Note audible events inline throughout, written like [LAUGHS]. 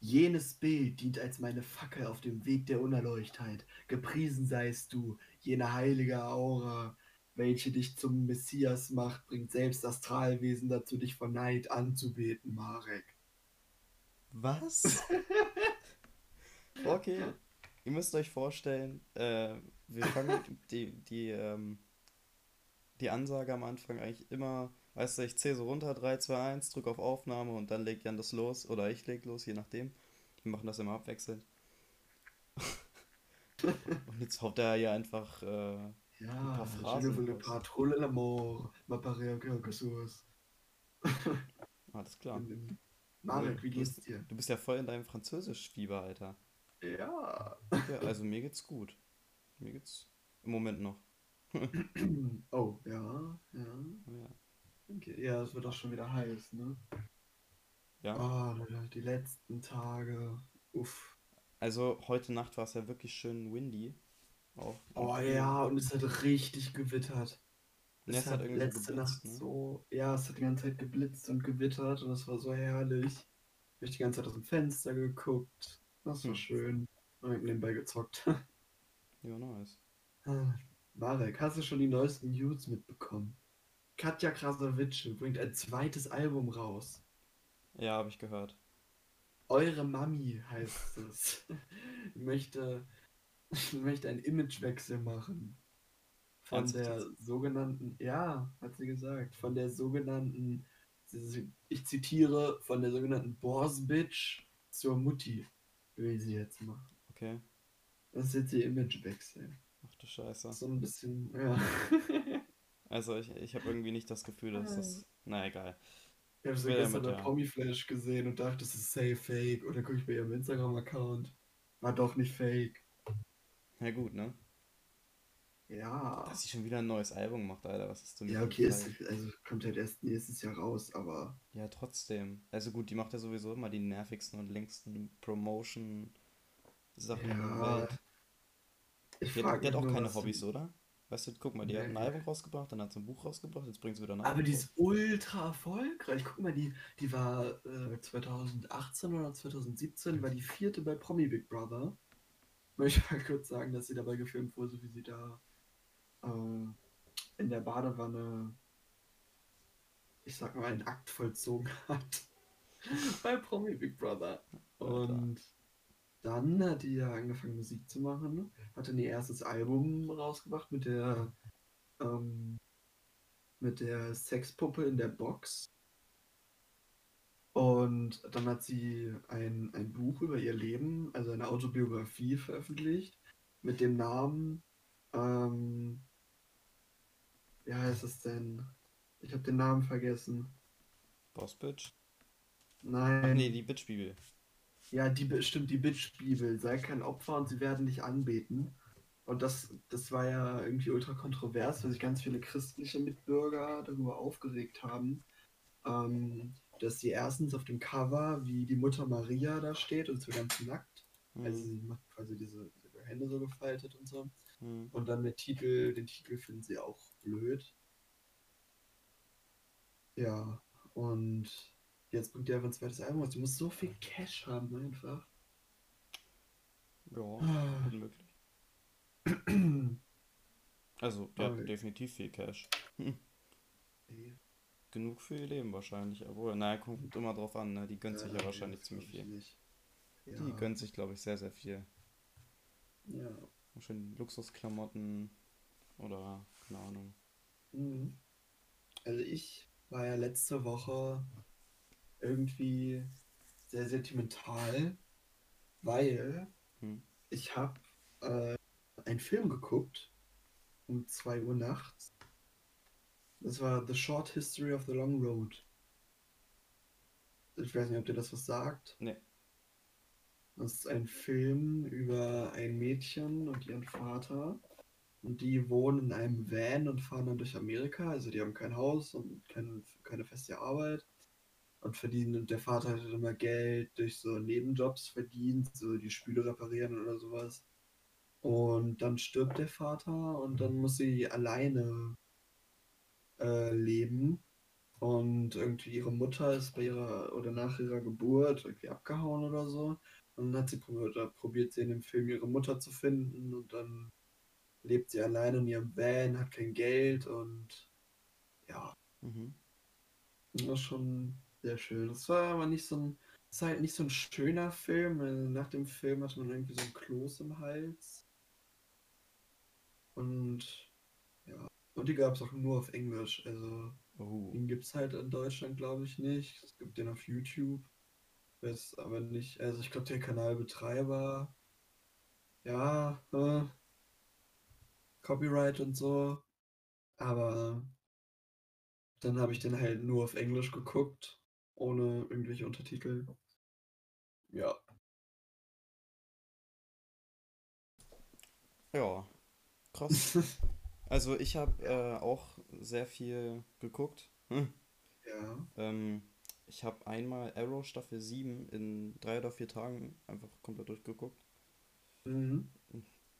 Jenes Bild dient als meine Fackel auf dem Weg der Unerleuchtheit. Gepriesen seist du, jene heilige Aura, welche dich zum Messias macht, bringt selbst Astralwesen dazu, dich von Neid anzubeten, Marek. Was? [LAUGHS] okay. Ihr müsst euch vorstellen, äh, wir fangen die, die, ähm, die Ansage am Anfang eigentlich immer, weißt du, ich zähle so runter, 3, 2, 1, drücke auf Aufnahme und dann legt Jan das los oder ich leg los, je nachdem. Wir machen das immer abwechselnd. [LAUGHS] und jetzt haut er ja einfach äh, Ja, ein paar Phrasen raus. pas trop l'amour, ma quelque chose. [LAUGHS] Alles klar. Marek, wie geht's dir? du bist ja voll in deinem Französisch-Fieber, Alter. Ja. Ja, also mir geht's gut. Mir geht's im Moment noch. [CLEARS THROAT] Oh, ja, ja. Ja. Ja, es wird auch schon wieder heiß, ne? Ja. Oh, die letzten Tage. Uff. Also heute Nacht war es ja wirklich schön windy. Auch. Oh ja, und es hat richtig gewittert. Ja, Es es hat hat letzte geblitzt, Nacht ne? so, ja, es hat die ganze Zeit geblitzt und gewittert und es war so herrlich. Ich habe die ganze Zeit aus dem Fenster geguckt. Das war Hm. schön. Und hab nebenbei gezockt. [LAUGHS] Ja, nice. Ah, Marek, hast du schon die neuesten News mitbekommen? Katja Krasavice bringt ein zweites Album raus. Ja, habe ich gehört. Eure Mami heißt es. möchte, möchte einen Imagewechsel machen. Von Ernsthaft der sogenannten, ja, hat sie gesagt, von der sogenannten, ich zitiere, von der sogenannten Boss Bitch zur Mutti will sie jetzt machen. Okay. Das ist jetzt ihr Imagewechsel. Ach du Scheiße. So ein bisschen, ja. [LAUGHS] Also ich, ich habe irgendwie nicht das Gefühl, dass das. Na egal. Ich habe Ich so will ja gestern mit bei der. Promiflash gesehen und dachte, das ist safe fake. Und dann gucke ich bei ihrem Instagram-Account. War doch nicht fake. Ja gut, ne? Ja. Dass sie schon wieder ein neues Album macht, Alter. Was ist denn Ja, okay, Scheiß? also kommt halt erst nächstes Jahr raus, aber Ja, trotzdem. Also gut, die macht ja sowieso immer die nervigsten und längsten Promotion-Sachen der ja, Welt. ich Die hat, die hat auch nur, keine Hobbys, oder? Weißt du, guck mal, die hat ein Nee. Album rausgebracht, dann hat sie ein Buch rausgebracht, jetzt bringt sie wieder ein Aber Album die raus. ist ultra erfolgreich. Guck mal, die, die war äh, 2018 oder 2017, war die vierte bei Promi Big Brother. Möchte mal kurz sagen, dass sie dabei gefilmt wurde, so wie sie da äh, in der Badewanne, ich sag mal, einen Akt vollzogen hat. [LAUGHS] bei Promi Big Brother. Und dann hat die ja angefangen Musik zu machen, hat dann ihr erstes Album rausgebracht mit der ähm, mit der Sexpuppe in der Box. Und dann hat sie ein, ein Buch über ihr Leben, also eine Autobiografie veröffentlicht, mit dem Namen, ähm, wie heißt es denn? Ich habe den Namen vergessen. Boss Bitch? Ach nee, Nein, die Bitch-Bibel. Ja, die bestimmt die Bitch-Bibel. Sei kein Opfer und sie werden dich anbeten. Und das, das war ja irgendwie ultra kontrovers, weil sich ganz viele christliche Mitbürger darüber aufgeregt haben, ähm, dass sie erstens auf dem Cover wie die Mutter Maria da steht und so ganz nackt. Also Hm, sie macht quasi diese, diese Hände so gefaltet und so. hm. Und dann der Titel, den Titel finden sie auch blöd. Ja, und jetzt bringt die einfach ein zweites Album raus. Du musst so viel Cash haben einfach. Ja, Ah. gut möglich. Also, hat Okay. definitiv viel Cash. Nee, Genug für ihr Leben wahrscheinlich. Obwohl, naja, kommt immer drauf an, ne? Die gönnt sich ja wahrscheinlich ziemlich viel. nicht. Die Ja, gönnt sich, glaube ich, sehr, sehr viel. ja. Schön Luxusklamotten oder, keine Ahnung. Mhm. Also ich war ja letzte Woche irgendwie sehr sentimental, weil Hm. ich habe äh, einen Film geguckt um 2 Uhr nachts. Das war The Short History of the Long Road. Ich weiß nicht, ob dir das was sagt. Ne, Das ist ein Film über ein Mädchen und ihren Vater. Und die wohnen in einem Van und fahren dann durch Amerika. Also die haben kein Haus und kein, keine feste Arbeit. Und verdienen, und der Vater hat immer Geld durch so Nebenjobs verdient, so die Spüle reparieren oder sowas. Und dann stirbt der Vater und dann muss sie alleine äh, leben. Und irgendwie ihre Mutter ist bei ihrer oder nach ihrer Geburt irgendwie abgehauen oder so. Und dann hat sie probiert, da probiert sie in dem Film ihre Mutter zu finden und dann lebt sie allein in ihrem Van, hat kein Geld und ja, Mhm. das war schon sehr schön. Das war aber nicht so ein, ist halt nicht so ein schöner Film. Nach dem Film hat man irgendwie so ein Kloß im Hals. Und ja, und die gab es auch nur auf Englisch. Also Oh. den gibt es halt in Deutschland, glaube ich, nicht. Es gibt den auf YouTube. Weiß aber nicht, also ich glaube, der Kanalbetreiber, ja, äh, Copyright und so. Aber dann habe ich den halt nur auf Englisch geguckt, ohne irgendwelche Untertitel. Ja. Ja, krass. [LAUGHS] Also ich habe äh, auch sehr viel geguckt. Hm. Ja. Ähm, ich habe einmal Arrow Staffel 7 in drei oder vier Tagen einfach komplett durchgeguckt. Mhm.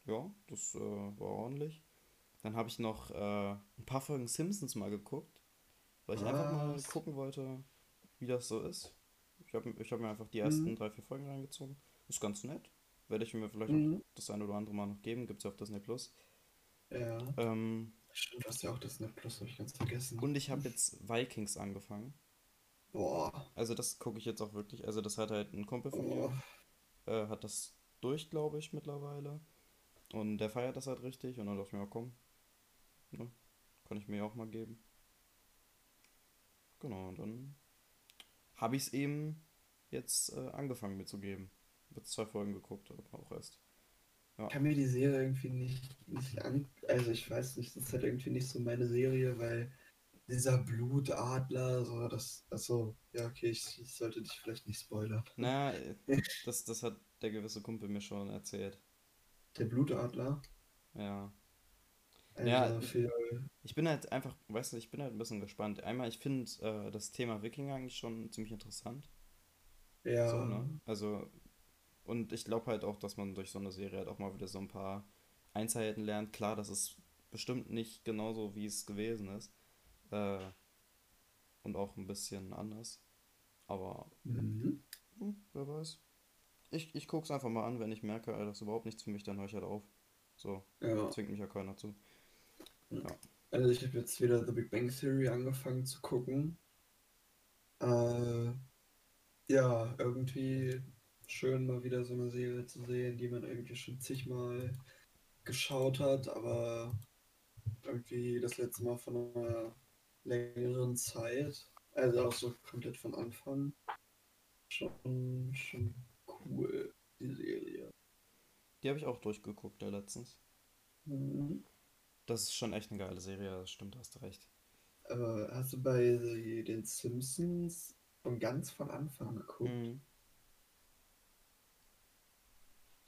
Ja, das äh, war ordentlich. Dann habe ich noch äh, ein paar Folgen Simpsons mal geguckt, weil ich einfach mal Was? gucken wollte, wie das so ist. Ich habe ich hab mir einfach die Mhm. ersten drei, vier Folgen reingezogen. Ist ganz nett. Werde ich mir vielleicht auch Mhm. das eine oder andere Mal noch geben. Gibt es ja auf Disney Plus. Ja. Ähm, Stimmt, du hast ja auch das Net Plus, habe ich ganz vergessen. und ich habe jetzt Vikings angefangen. Boah. Also das gucke ich jetzt auch wirklich. Also das hat halt ein Kumpel von Boah. mir, äh, hat das durch, glaube ich, mittlerweile. Und der feiert das halt richtig. Und dann dachte ich mir, komm, ne, kann ich mir auch mal geben. Genau, und dann habe ich es eben jetzt äh, angefangen mitzugeben. Jetzt zwei Folgen geguckt, aber auch erst. Ja. Ich kann mir die Serie irgendwie nicht, nicht an. Also ich weiß nicht, das ist halt irgendwie nicht so meine Serie, weil dieser Blutadler, so, das. Achso, ja, okay, ich, ich sollte dich vielleicht nicht spoilern. Na, [LAUGHS] das, das hat der gewisse Kumpel mir schon erzählt. Der Blutadler, Ja. Also Ja, für. Ich bin halt einfach, weißt du, ich bin halt ein bisschen gespannt. Einmal, ich finde äh, das Thema Wikinger eigentlich schon ziemlich interessant. So, Ja. ne? Also, und ich glaube halt auch, dass man durch so eine Serie halt auch mal wieder so ein paar Einzelheiten lernt. Klar, das ist bestimmt nicht genauso, wie es gewesen ist. Äh, und auch ein bisschen anders. Aber, Mhm. hm, wer weiß. Ich, ich gucke es einfach mal an, wenn ich merke, das ist überhaupt nichts für mich, dann höre ich halt auf. So, Ja. zwingt mich ja keiner zu. Ja. Also ich habe jetzt wieder The Big Bang Theory angefangen zu gucken. Äh, ja, irgendwie schön mal wieder so eine Serie zu sehen, die man irgendwie schon zigmal geschaut hat, aber irgendwie das letzte Mal von einer längeren Zeit. Also auch so komplett von Anfang. Schon, schon cool, die Serie. Die habe ich auch durchgeguckt, ja, letztens. Mhm. Das ist schon echt eine geile Serie, das stimmt, hast du recht. Aber hast du bei den Simpsons von ganz von Anfang geguckt? Mhm.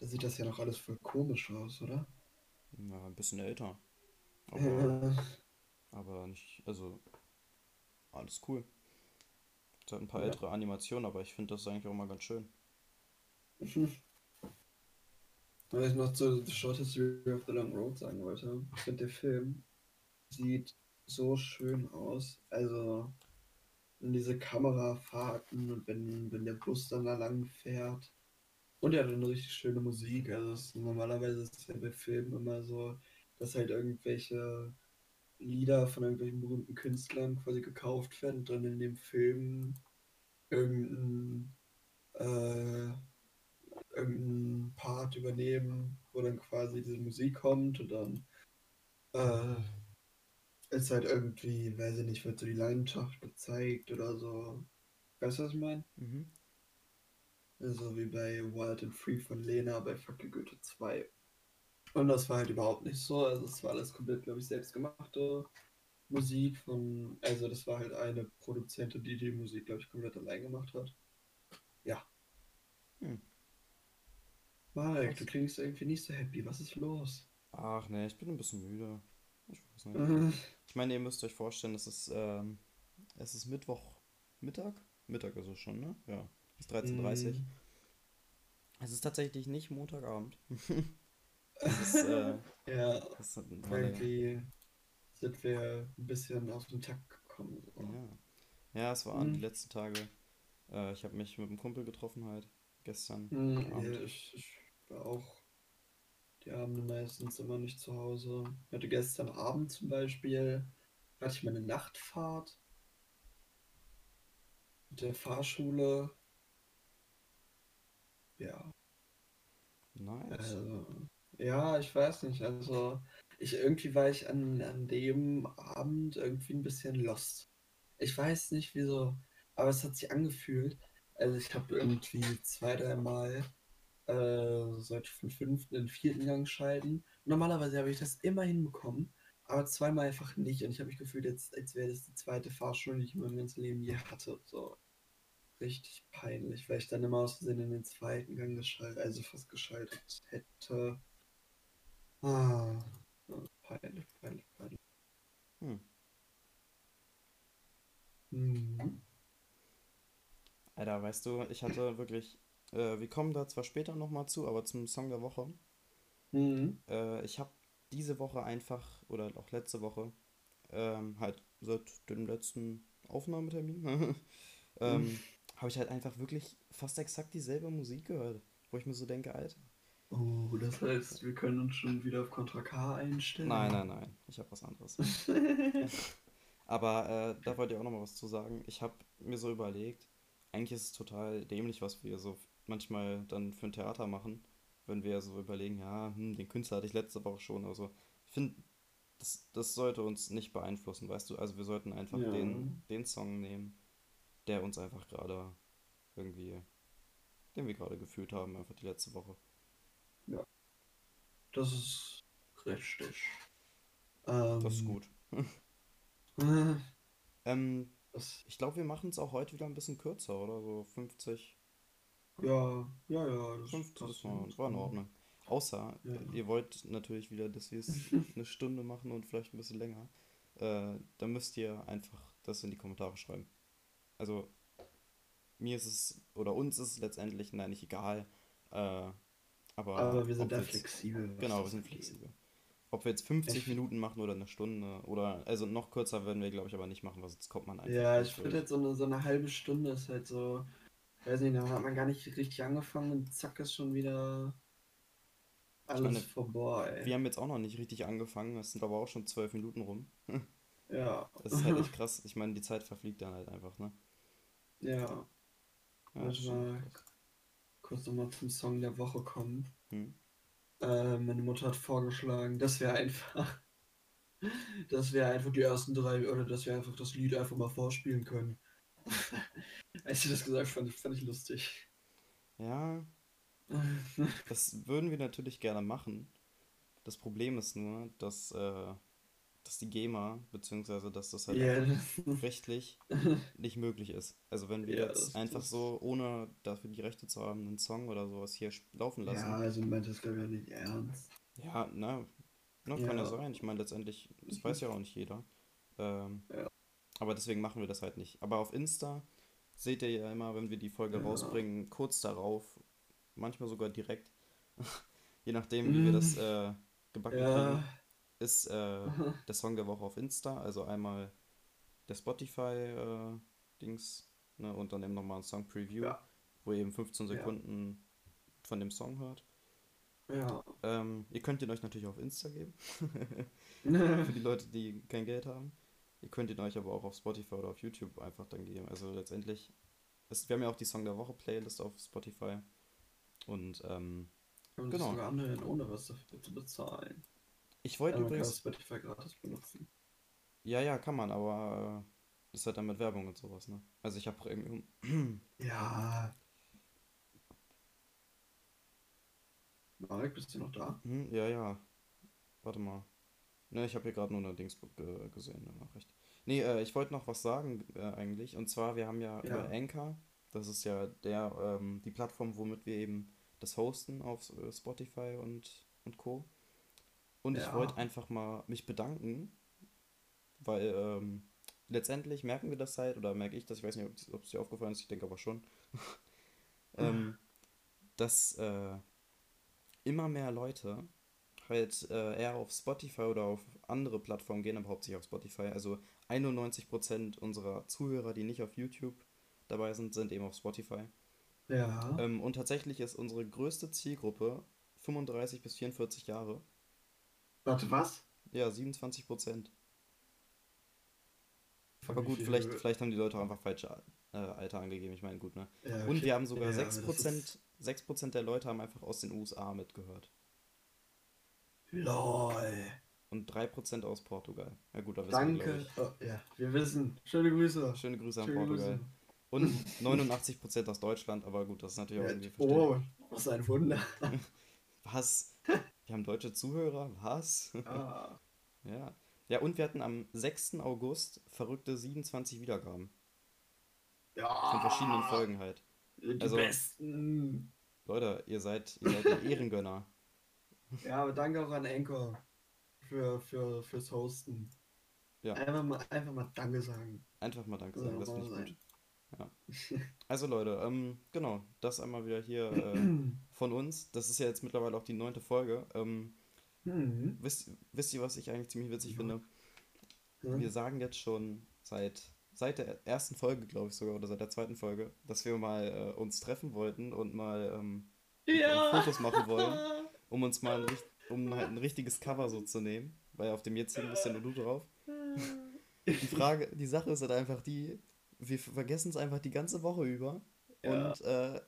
Da sieht das ja noch alles voll komisch aus, oder? Ja, ein bisschen älter. Aber, Ja. aber nicht, also, alles cool. Es hat ein paar Ja. ältere Animationen, aber ich finde das eigentlich auch mal ganz schön. [LAUGHS] Was ich noch zu The Short History of the Long Road sagen wollte, ich finde, der Film sieht so schön aus. Also, diese Kamerafahrten und wenn, wenn der Bus dann da lang fährt. Und er hat eine richtig schöne Musik. Also, es, normalerweise ist es ja bei Filmen immer so, dass halt irgendwelche Lieder von irgendwelchen berühmten Künstlern quasi gekauft werden dann in dem Film irgendein, äh, irgendeinen Part übernehmen, wo dann quasi diese Musik kommt und dann äh, ist halt irgendwie, weiß ich nicht, wird so die Leidenschaft gezeigt oder so. Weißt du, was ich meine? Mhm. So wie bei Wild and Free von Lena bei Fuck You Goethe 2. Und das war halt überhaupt nicht so. Also es war alles komplett, glaube ich, selbstgemachte Musik von, also das war halt eine Produzentin, die die Musik, glaube ich, komplett allein gemacht hat. Ja. Hm. Marek, du klingst irgendwie nicht so happy. Was ist los? Ach nee, ich bin ein bisschen müde. Ich weiß nicht. Äh, Ich meine, ihr müsst euch vorstellen, es ist, ähm, es ist Mittwoch Mittag? Mittag ist es schon, ne? Ja. Es ist 13.30 Uhr. mm, Es ist tatsächlich nicht Montagabend. [LAUGHS] Es ist, äh, [LAUGHS] Ja, irgendwie sind wir ein bisschen aus dem Takt gekommen. So. ja. Ja, es waren die Hm, letzten Tage. Äh, ich habe mich mit einem Kumpel getroffen halt gestern hm, ja, Abend. ich, ich war auch die Abende meistens immer nicht zu Hause. Ich hatte gestern Abend zum Beispiel, hatte ich meine Nachtfahrt mit der Fahrschule. Ja, Nice. also, ja, ich weiß nicht. Also, ich irgendwie war ich an, an dem Abend irgendwie ein bisschen lost. Ich weiß nicht wieso, aber es hat sich angefühlt. Also, ich habe irgendwie zwei, dreimal äh, sollte vom fünften in den vierten Gang schalten. Normalerweise habe ich das immer hinbekommen, aber zweimal einfach nicht. Und ich habe mich gefühlt, jetzt, als wäre das die zweite Fahrschule, die ich in meinem ganzen Leben je hatte. So richtig peinlich, weil ich dann immer aus Versehen in den zweiten Gang geschaltet, also fast geschaltet hätte. Ah, peinlich, peinlich, peinlich. Hm. Mhm. Alter, weißt du, ich hatte wirklich, äh, wir kommen da zwar später nochmal zu, aber zum Song der Woche. Mhm. Äh, ich habe diese Woche einfach, oder auch letzte Woche, ähm, halt seit dem letzten Aufnahmetermin, [LAUGHS] Mhm. ähm, habe ich halt einfach wirklich fast exakt dieselbe Musik gehört, wo ich mir so denke, Alter. Oh, das heißt, wir können uns schon wieder auf Contra K Nein, einstellen. nein, nein, ich habe was anderes. [LAUGHS] Aber äh, da wollte ich auch noch mal was zu sagen. Ich habe mir so überlegt, eigentlich ist es total dämlich, was wir so manchmal dann für ein Theater machen, wenn wir so überlegen, ja, hm, den Künstler hatte ich letzte Woche schon. Also ich finde, das, das sollte uns nicht beeinflussen, weißt du? Also wir sollten einfach Ja, den, den Song nehmen, der uns einfach gerade irgendwie, den wir gerade gefühlt haben, einfach die letzte Woche. ja, das ist richtig. Das ist Ähm, gut. äh, [LAUGHS] Ähm, das, ich glaube, wir machen es auch heute wieder ein bisschen kürzer, oder? So 50. ja, ja, ja, das 50, das war, ganz war in. Ordnung. Außer, Ja. ihr wollt natürlich wieder, dass wir es [LAUGHS] eine Stunde machen und vielleicht ein bisschen länger. Äh, dann müsst ihr einfach das in die Kommentare schreiben. Also, mir ist es, oder uns ist es letztendlich, nein, nicht egal. Äh, aber Aber wir sind da flexibel, genau, wir das sind flexibel. Ob wir jetzt 50 Ich, Minuten machen oder eine Stunde oder, also noch kürzer werden wir, glaube ich, aber nicht machen, weil sonst kommt man einfach ja, ich finde jetzt so eine, so eine halbe Stunde ist halt so, weiß nicht, da hat man gar nicht richtig angefangen und zack ist schon wieder alles meine, vorbei. wir haben jetzt auch noch nicht richtig angefangen, es sind aber auch schon 12 Minuten rum. [LAUGHS] Ja, Das ist halt echt [LAUGHS] krass. Ich meine, die Zeit verfliegt dann halt einfach, ne? ja, Ja, das mal, kurz nochmal zum Song der Woche kommen. Hm? Äh, meine Mutter hat vorgeschlagen, dass wir einfach, [LAUGHS] dass wir einfach die ersten drei, oder dass wir einfach das Lied einfach mal vorspielen können. Als sie das gesagt fand, fand ich lustig. Ja, [LAUGHS] das würden wir natürlich gerne machen. Das Problem ist nur, dass, äh, dass die GEMA, beziehungsweise dass das halt Ja, das, [LAUGHS] rechtlich nicht möglich ist. Also wenn wir ja, jetzt das, einfach das, so, ohne dafür die Rechte zu haben, einen Song oder sowas hier laufen ja, lassen, also meint das glaube ich auch nicht ernst. ja, na, na, kann ja Ja, sein. Ich meine, letztendlich, das weiß ja auch nicht jeder. Ähm, ja, aber deswegen machen wir das halt nicht. Aber auf Insta seht ihr ja immer, wenn wir die Folge ja. rausbringen, kurz darauf, manchmal sogar direkt, [LAUGHS] je nachdem, wie wir das Mm, äh, gebacken Ja, kriegen, ist äh, [LAUGHS] der Song der Woche auf Insta. Also einmal der Spotify-Dings, ne, und dann eben nochmal ein Song-Preview, ja, wo ihr eben 15 ja, Sekunden von dem Song hört. ja. Ähm, ihr könnt ihn euch natürlich auf Insta geben, [LAUGHS] für die Leute, die kein Geld haben. Ihr könnt ihn euch aber auch auf Spotify oder auf YouTube einfach dann geben. Also letztendlich, ist, wir haben ja auch die Song der Woche Playlist auf Spotify. Und ähm, Kann genau. sogar anhören, ohne was dafür zu bezahlen. Ich wollte Also man kann übrigens, Spotify gratis benutzen. ja, ja, kann man, aber äh, ist halt dann mit Werbung und sowas, ne? Also ich habe Premium. [CLEARS THROAT] Ja, Marek, bist du noch da? Hm, ja, ja, warte mal. Ne, ich habe hier gerade nur eine Dings ge gesehen, eine Nachricht. Nee, äh, ich wollte noch was sagen äh, eigentlich. Und zwar, wir haben ja über Ja, Anchor, das ist ja der, ähm, die Plattform, womit wir eben das hosten auf äh, Spotify und, und Co. Und ich wollte ja. einfach mal mich bedanken, weil ähm, letztendlich merken wir das halt, oder merke ich das, ich weiß nicht, ob es dir aufgefallen ist, ich denke aber schon, [LAUGHS] ähm, dass äh, immer mehr Leute halt äh, eher auf Spotify oder auf andere Plattformen gehen, aber hauptsächlich auf Spotify, also 91% unserer Zuhörer, die nicht auf YouTube dabei sind, sind eben auf Spotify. Ja. Ähm, und tatsächlich ist unsere größte Zielgruppe 35 bis 44 Jahre. Warte, was? Ja, 27 Prozent. Aber gut, viel- vielleicht, vielleicht haben die Leute auch einfach falsche äh, Alter angegeben. Ich meine, gut, ne? Ja, Und okay. wir haben sogar Ja, 6%, das ist- 6% der Leute haben einfach aus den USA mitgehört. LOL. Und 3% aus Portugal. Ja gut, da wissen wir, Danke. Oh, ja, wir wissen. Schöne Grüße. Schöne Grüße an Schöne Portugal. Grüße. Und 89% aus Deutschland, aber gut, das ist natürlich auch Ja, irgendwie verständlich. oh, was ein Wunder. [LAUGHS] Was? Wir haben deutsche Zuhörer? Was? Ah, [LAUGHS] ja. Ja, und wir hatten am 6. August verrückte 27 Wiedergaben. ja. Von verschiedenen Folgen halt. Die Also- besten. Leute, ihr seid, ihr seid Ehrengönner. Ja, aber danke auch an Anchor für, für, fürs Hosten. Ja. Einfach mal, einfach mal Danke sagen. Einfach mal Danke sagen, das finde ich gut. sein. Also Leute, ähm, genau, das einmal wieder hier äh, [CLEARS THROAT] von uns. Das ist ja jetzt mittlerweile auch die neunte Folge. Ähm, Hm. wisst, wisst ihr, was ich eigentlich ziemlich witzig Ja. finde? Ja. Wir sagen jetzt schon seit, seit der ersten Folge, glaube ich sogar, oder seit der zweiten Folge, dass wir mal äh, uns treffen wollten und mal ähm, Fotos machen wollen. [LAUGHS] um uns mal ein, um halt ein richtiges Cover so zu nehmen, weil auf dem jetzigen bist ja nur du drauf. Die Frage, die Sache ist halt einfach die, wir vergessen es einfach die ganze Woche über Ja. und äh,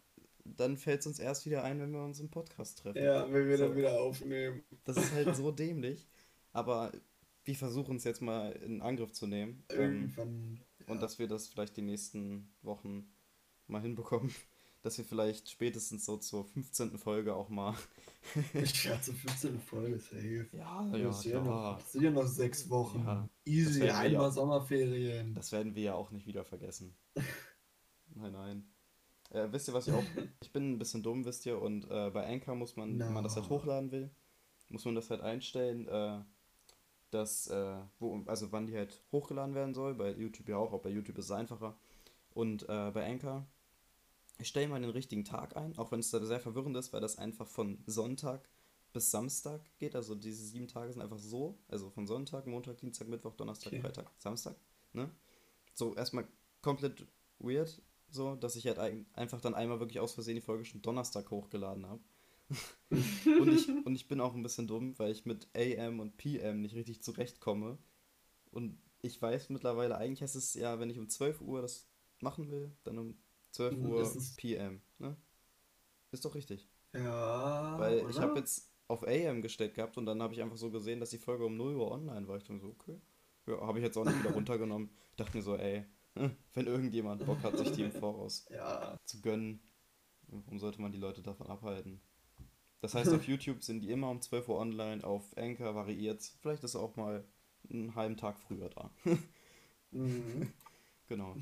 dann fällt es uns erst wieder ein, wenn wir uns im Podcast treffen. Ja, wenn wir So. dann wieder aufnehmen. Das ist halt so [LAUGHS] dämlich, aber wir versuchen es jetzt mal in Angriff zu nehmen ähm, Irgendwann. und dass wir das vielleicht die nächsten Wochen mal hinbekommen, dass wir vielleicht spätestens so zur 15. Folge auch mal Ich schätze 15 Folge safe. Ja, Das sind ja noch, das sind ja noch sechs Wochen. Ja, Easy, einmal ja. Sommerferien. Das werden wir ja auch nicht wieder vergessen. [LAUGHS] nein, nein. Äh, wisst ihr, was ich auch. [LAUGHS] Ich bin ein bisschen dumm, wisst ihr, und äh, bei Anchor muss man, wenn man das halt No. hochladen will, muss man das halt einstellen, äh, dass, äh, wo, also wann die halt hochgeladen werden soll. Bei YouTube ja auch, auch bei YouTube ist es einfacher. Und äh, bei Anchor, ich stelle mal den richtigen Tag ein, auch wenn es da sehr verwirrend ist, weil das einfach von Sonntag bis Samstag geht. Also diese sieben Tage sind einfach so. Also von Sonntag, Montag, Dienstag, Mittwoch, Donnerstag, Okay. Freitag, Samstag. Ne? So erstmal komplett weird, so, dass ich halt ein, einfach dann einmal wirklich aus Versehen die Folge schon Donnerstag hochgeladen habe. [LAUGHS] und, ich, und ich bin auch ein bisschen dumm, weil ich mit AM und PM nicht richtig zurechtkomme. Und ich weiß mittlerweile, eigentlich heißt es ja, wenn ich um 12 Uhr das machen will, dann um 12 Mhm, Uhr PM. Ne? Ist doch richtig. Ja. Weil ich oder? habe jetzt auf AM gestellt gehabt und dann habe ich einfach so gesehen, dass die Folge um 0 Uhr online war. Ich dachte so, okay. Ja, habe ich jetzt auch nicht wieder [LAUGHS] runtergenommen. Ich dachte mir so, ey, wenn irgendjemand Bock hat, sich die im Voraus [LAUGHS] Ja. zu gönnen, warum sollte man die Leute davon abhalten? Das heißt, auf [LAUGHS] YouTube sind die immer um 12 Uhr online, auf Anchor variiert Vielleicht ist auch mal einen halben Tag früher da. Mhm. genau.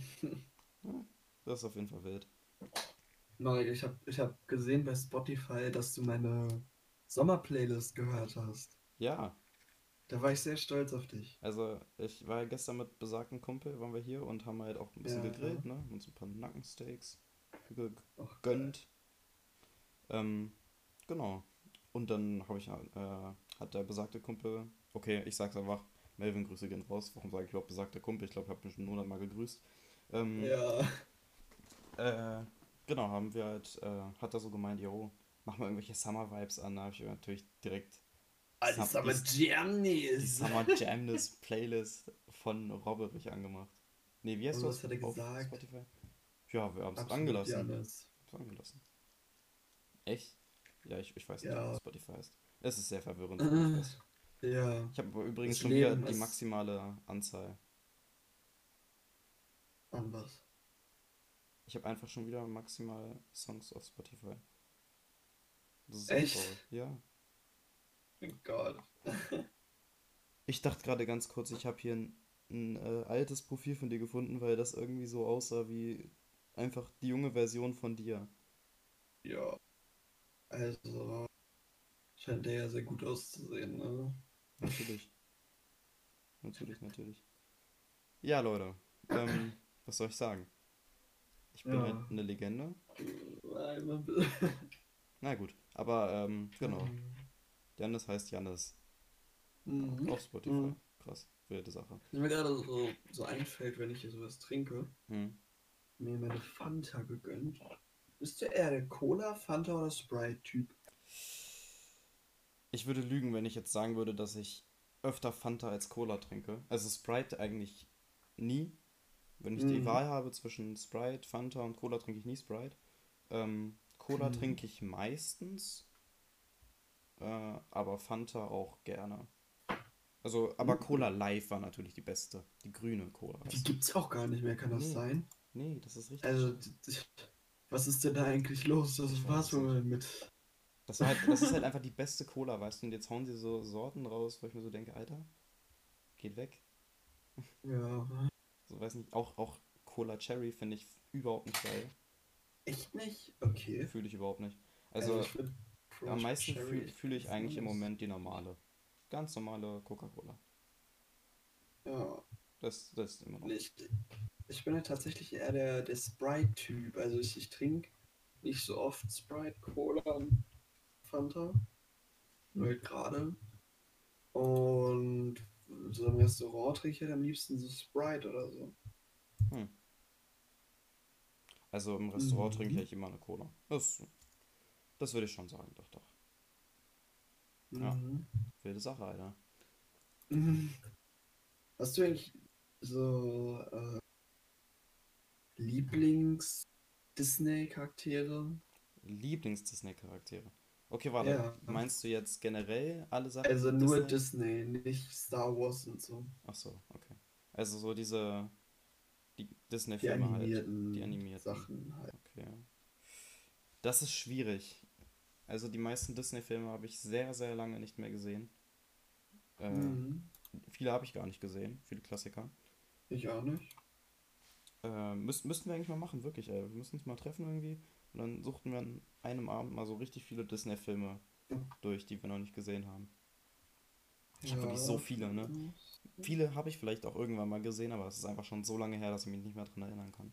Ja, das ist auf jeden Fall wild. Marek, ich habe ich hab gesehen bei Spotify, dass du meine Sommerplaylist gehört hast. Ja, Da war ich sehr stolz auf dich. also ich war ja gestern mit besagten Kumpel, waren wir hier und haben halt auch ein bisschen Ja. gegrillt, ne? Uns ein paar Nackensteaks gegönnt. Ähm, genau. Und dann habe ich, äh, hat der besagte Kumpel, okay, ich sag's einfach, Melvin, Grüße gehen raus. Warum sage ich überhaupt besagter Kumpel? Ich glaube, ich habe mich schon hundertmal gegrüßt. Ähm, Ja. Äh, genau, haben wir halt, äh, hat er so gemeint, jo, mach mal irgendwelche Summer Vibes an. Da habe ich natürlich direkt Alles Sub- aber die- die. Summer [LAUGHS] Jamness Playlist von Robberich angemacht. Nee, wie heißt Und das? was hat er gesagt? Spotify? Ja, wir haben es angelassen. Hab's angelassen. Echt? Ja, ich, ich weiß nicht, Ja. was Spotify ist. Es ist sehr verwirrend. [LAUGHS] Ja. Ich habe aber übrigens Das schon wieder Leben die ist- maximale Anzahl. An was? Ich habe einfach schon wieder maximal Songs auf Spotify. Das ist Echt? traurig. Ja. Gott. Ich dachte gerade ganz kurz, ich habe hier ein, ein äh, altes Profil von dir gefunden, weil das irgendwie so aussah wie einfach die junge Version von dir. Ja. Also. Scheint der ja sehr gut auszusehen, ne? Natürlich. Natürlich, natürlich. Ja, Leute. Ähm, was soll ich sagen? Ich bin Ja. halt eine Legende. [LAUGHS] Na gut, aber ähm, genau. Jannis heißt Jannis. Mhm. Auf Spotify. Mhm. Krass. wilde Sache. Was mir gerade so, so einfällt, wenn ich hier sowas trinke, Hm. mir meine Fanta gegönnt. Bist du eher der Cola, Fanta oder Sprite-Typ? Ich würde lügen, wenn ich jetzt sagen würde, dass ich öfter Fanta als Cola trinke. Also Sprite eigentlich nie. Wenn ich die Mhm. Wahl habe zwischen Sprite, Fanta und Cola, trinke ich nie Sprite. Ähm, Cola Mhm. trinke ich meistens, äh, aber Fanta auch gerne. Also, aber Mhm. Cola Live war natürlich die beste. Die grüne Cola. Die du? gibt's auch gar nicht mehr, kann das Nee. sein? Nee, das ist richtig. Also, was ist denn da eigentlich los? Das Ich war's wohl mit. Das, halt, [LAUGHS] das ist halt einfach die beste Cola, weißt du? Und jetzt hauen sie so Sorten raus, wo ich mir so denke, Alter, geht weg. Ja. So, weiß nicht, auch, auch Cola Cherry finde ich überhaupt nicht geil. Echt nicht? Okay. Fühle ich überhaupt nicht. Also, find am meisten fühle fühl ich eigentlich im. Moment die normale. Ganz normale Coca-Cola. Ja. Das, das ist immer noch. Ich, ich bin ja tatsächlich eher der, der Sprite-Typ. Also ich, ich trinke nicht so oft Sprite, Cola und Fanta. Nur halt gerade. Und so im Restaurant trinke ich halt am liebsten so Sprite oder so. Hm. Also im Restaurant Mhm. trinke ich eigentlich immer eine Cola. Das, das würde ich schon sagen, doch, doch. Ja. Mhm. Wilde Sache, Alter. Mhm. Hast du eigentlich so äh, Lieblings-Disney-Charaktere? Lieblings-Disney-Charaktere. Okay, warte. Ja. Meinst du jetzt generell alle Sachen? Also nur Disney? Disney, nicht Star Wars und so. Ach so, okay. Also so diese die Disney-Filme halt. die animierten. Sachen halt. Okay. Das ist schwierig. Also die meisten Disney-Filme habe ich sehr, sehr lange nicht mehr gesehen. Äh, Mhm. Viele habe ich gar nicht gesehen, viele Klassiker. Ich auch nicht. Äh, müß, müssten wir eigentlich mal machen, wirklich, ey. Wir müssen uns mal treffen irgendwie. Und dann suchten wir an einem Abend mal so richtig viele Disney-Filme durch, die wir noch nicht gesehen haben. Ich habe wirklich so viele, ne? Viele habe ich vielleicht auch irgendwann mal gesehen, aber es ist einfach schon so lange her, dass ich mich nicht mehr dran erinnern kann.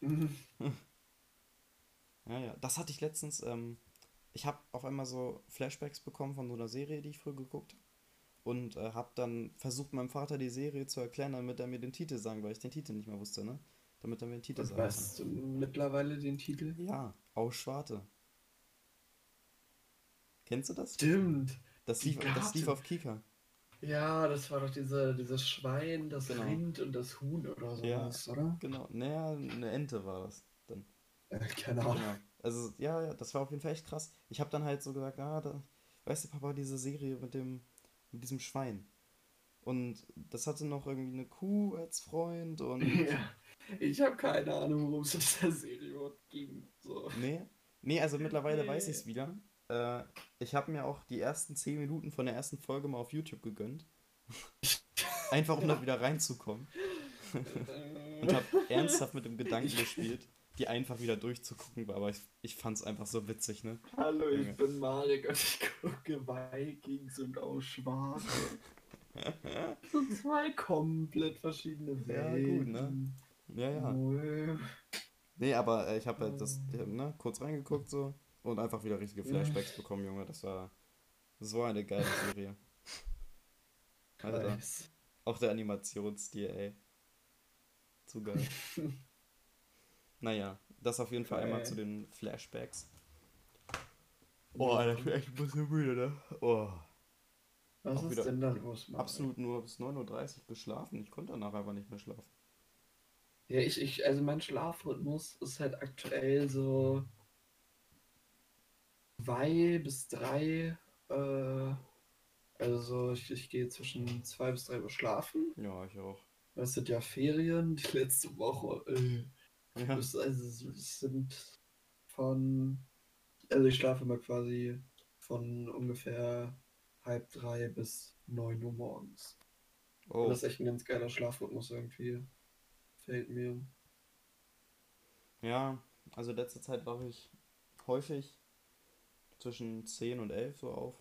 Mhm. [LAUGHS] Ja, ja. Das hatte ich letztens. Ähm, ich habe auf einmal so Flashbacks bekommen von so einer Serie, die ich früher geguckt habe. Und äh, habe dann versucht, meinem Vater die Serie zu erklären, damit er mir den Titel sagen, weil ich den Titel nicht mehr wusste, ne? Damit er mir den Titel Und sagen kann. weißt du mittlerweile den Titel? Ja, aus Schwarte. Kennst du das? Stimmt. Das lief, das lief auf Kika. Ja, das war doch diese, dieses Schwein, das Genau. Rind und das Huhn oder Ja. sowas, oder? Genau. Naja, eine Ente war das dann. Keine Ahnung. Genau. Also, ja, ja, das war auf jeden Fall echt krass. Ich habe dann halt so gesagt, ah, da, weißt du, Papa, diese Serie mit dem, mit diesem Schwein. Und das hatte noch irgendwie eine Kuh als Freund und. [LAUGHS] Ja, ich habe keine Ahnung, worum es in dieser Serie überhaupt ging. So. Nee. Nee, also mittlerweile weiß Nee. ich es wieder. Äh, ich habe mir auch die ersten 10 Minuten von der ersten Folge mal auf YouTube gegönnt. [LAUGHS] Einfach um da wieder reinzukommen. Und habe ernsthaft mit dem Gedanken gespielt, die einfach wieder durchzugucken, aber ich, ich fand es einfach so witzig, ne? Hallo, ich bin Marek und ich gucke Vikings und aus Schwarz. [LAUGHS] so zwei komplett verschiedene Ja, Welten. gut, ne? Ja, ja. Nee, aber äh, ich habe halt das, äh, ne, kurz reingeguckt so und einfach wieder richtige Flashbacks bekommen, Junge. Das war so eine geile Serie. [LAUGHS] Alter, auch der Animationsstil, ey. Zu geil. [LAUGHS] naja, das auf jeden Fall einmal zu den Flashbacks. Oh, Alter, ich bin echt ein bisschen müde, ne? Oh. Was auch ist denn da los, Marek? Absolut nur bis 9.30 Uhr geschlafen. Ich konnte danach einfach nicht mehr schlafen. Ja, ich, ich, also mein Schlafrhythmus ist halt aktuell so zwei bis drei, äh, also ich, ich gehe zwischen zwei bis drei Uhr schlafen. Ja, ich auch. Das sind ja Ferien, die letzte Woche, äh, Ja, das, also es sind von, also ich schlafe immer quasi von ungefähr halb drei bis neun Uhr morgens. Und oh, das ist echt ein ganz geiler Schlafrhythmus irgendwie. Fällt mir. ja, also letzte Zeit wache ich häufig zwischen 10 und 11 so auf.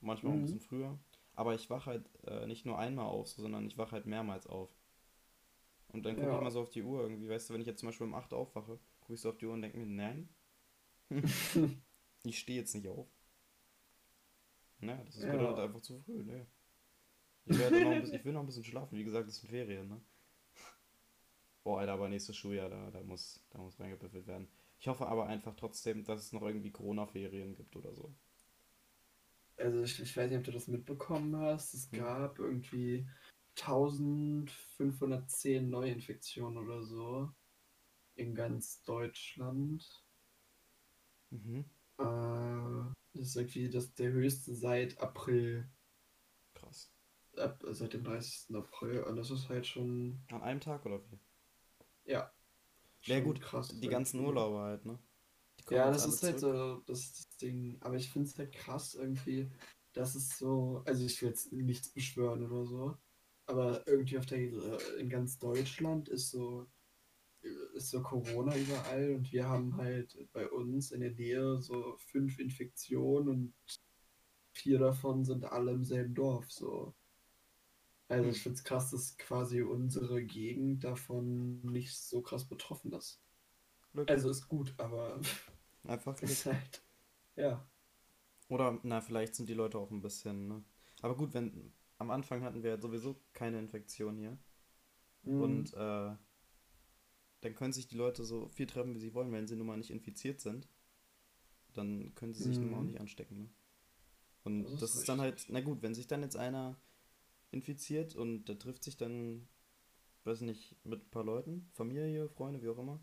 Manchmal auch ein Mhm. bisschen früher. Aber ich wache halt äh, nicht nur einmal auf, so, sondern ich wache halt mehrmals auf. Und dann gucke Ja. ich mal so auf die Uhr irgendwie. Weißt du, wenn ich jetzt zum Beispiel um 8 aufwache, gucke ich so auf die Uhr und denke mir, nein, [LAUGHS] ich stehe jetzt nicht auf. Naja, das ist Ja. einfach zu früh, ne? Ich, bisschen, ich will noch ein bisschen schlafen. Wie gesagt, es sind Ferien, ne? Boah, Alter, aber nächstes Schuljahr, da, da muss, da muss reingepüffelt werden. Ich hoffe aber einfach trotzdem, dass es noch irgendwie Corona-Ferien gibt oder so. Also ich, ich weiß nicht, ob du das mitbekommen hast. Es Hm. gab irgendwie 1510 Neuinfektionen oder so in ganz Deutschland. Mhm. Äh, das ist irgendwie das, der höchste seit April, Krass. ab, seit dem 30. April. Und das ist halt schon, An einem Tag oder wie? Ja, Ja, gut, krass. die ganzen. Urlauber halt, ne? Ja, das ist halt zurück. so das, ist das Ding. Aber ich finde es halt krass irgendwie, dass es so, also ich will jetzt nichts beschwören oder so, aber irgendwie auf der, äh, in ganz Deutschland ist so, ist so Corona überall und wir haben halt bei uns in der Nähe so fünf Infektionen und vier davon sind alle im selben Dorf, so. Also ich Hm. finde es krass, dass quasi unsere Gegend davon nicht so krass betroffen ist. Glück. Also ist gut, aber Einfach Glück. [LAUGHS] ist halt, ja. Oder, na, vielleicht sind die Leute auch ein bisschen, ne? Aber gut, wenn, am Anfang hatten wir sowieso keine Infektion hier. Mhm. Und, äh, dann können sich die Leute so viel treffen, wie sie wollen, wenn sie nun mal nicht infiziert sind. Dann können sie sich nun mal auch Mhm. nicht anstecken, ne? Und Das das, ist ist dann halt, na gut, wenn sich dann jetzt einer infiziert und der trifft sich dann, weiß nicht, mit ein paar Leuten, Familie, Freunde, wie auch immer.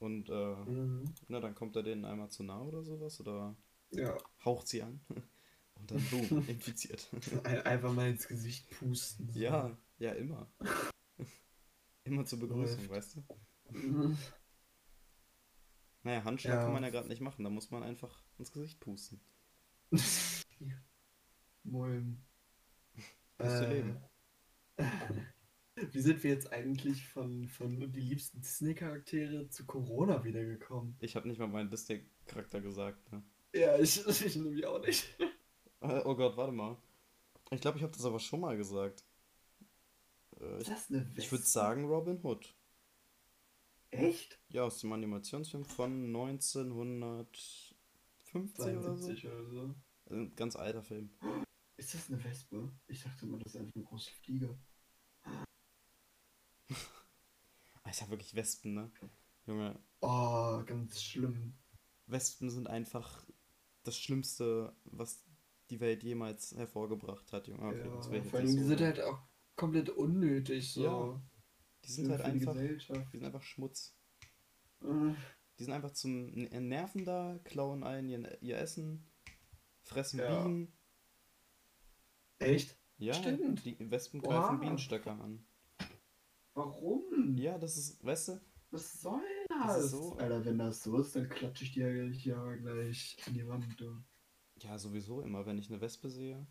Und, äh, Mhm. na, dann kommt er denen einmal zu nah oder sowas oder Ja, haucht sie an. [LAUGHS] Und dann boom, [LAUGHS] infiziert. ein- einfach mal ins Gesicht pusten. so. Ja, ja, immer. [LAUGHS] Immer zur Begrüßung, Läuft. weißt du? Mhm. Naja, Handschlag kann Ja. man ja gerade nicht machen, da muss man einfach ins Gesicht pusten. Mulm. Musst Äh, leben. [LAUGHS] Wie sind wir jetzt eigentlich von, von die liebsten Disney-Charaktere zu Corona wiedergekommen? Ich habe nicht mal meinen Disney-Charakter gesagt, ne? Ja, ich, [LAUGHS] ich nämlich auch nicht. Äh, Oh Gott, warte mal. Ich glaube, ich habe das aber schon mal gesagt. Äh, Ist ich das eine ich würde sagen Robin Hood. Echt? Ja, aus dem Animationsfilm von 1950 oder so. 72 oder so. Also ein ganz alter Film. Ist das eine Wespe? Ich dachte immer, das ist einfach eine große Fliege. [LAUGHS] Ah, ich habe wirklich Wespen, ne? Junge, Oh, ganz schlimm. Wespen sind einfach das Schlimmste, was die Welt jemals hervorgebracht hat, Junge. Okay, Ja, vor allem, die sind halt auch komplett unnötig, so. Ja, Die sind halt einfach, die sind einfach Schmutz. Äh, Die sind einfach zum Nerven da, klauen allen ihr, ihr Essen, fressen Ja. Bienen. Echt? Ja, Stimmt. die Wespen greifen Wow. Bienenstöcker an. Warum? Ja, das ist, weißt du, Was soll Das das? ist so- Alter, wenn das so ist, dann klatsche ich dir ja gleich an die Wand. Du. ja, sowieso immer, wenn ich eine Wespe sehe,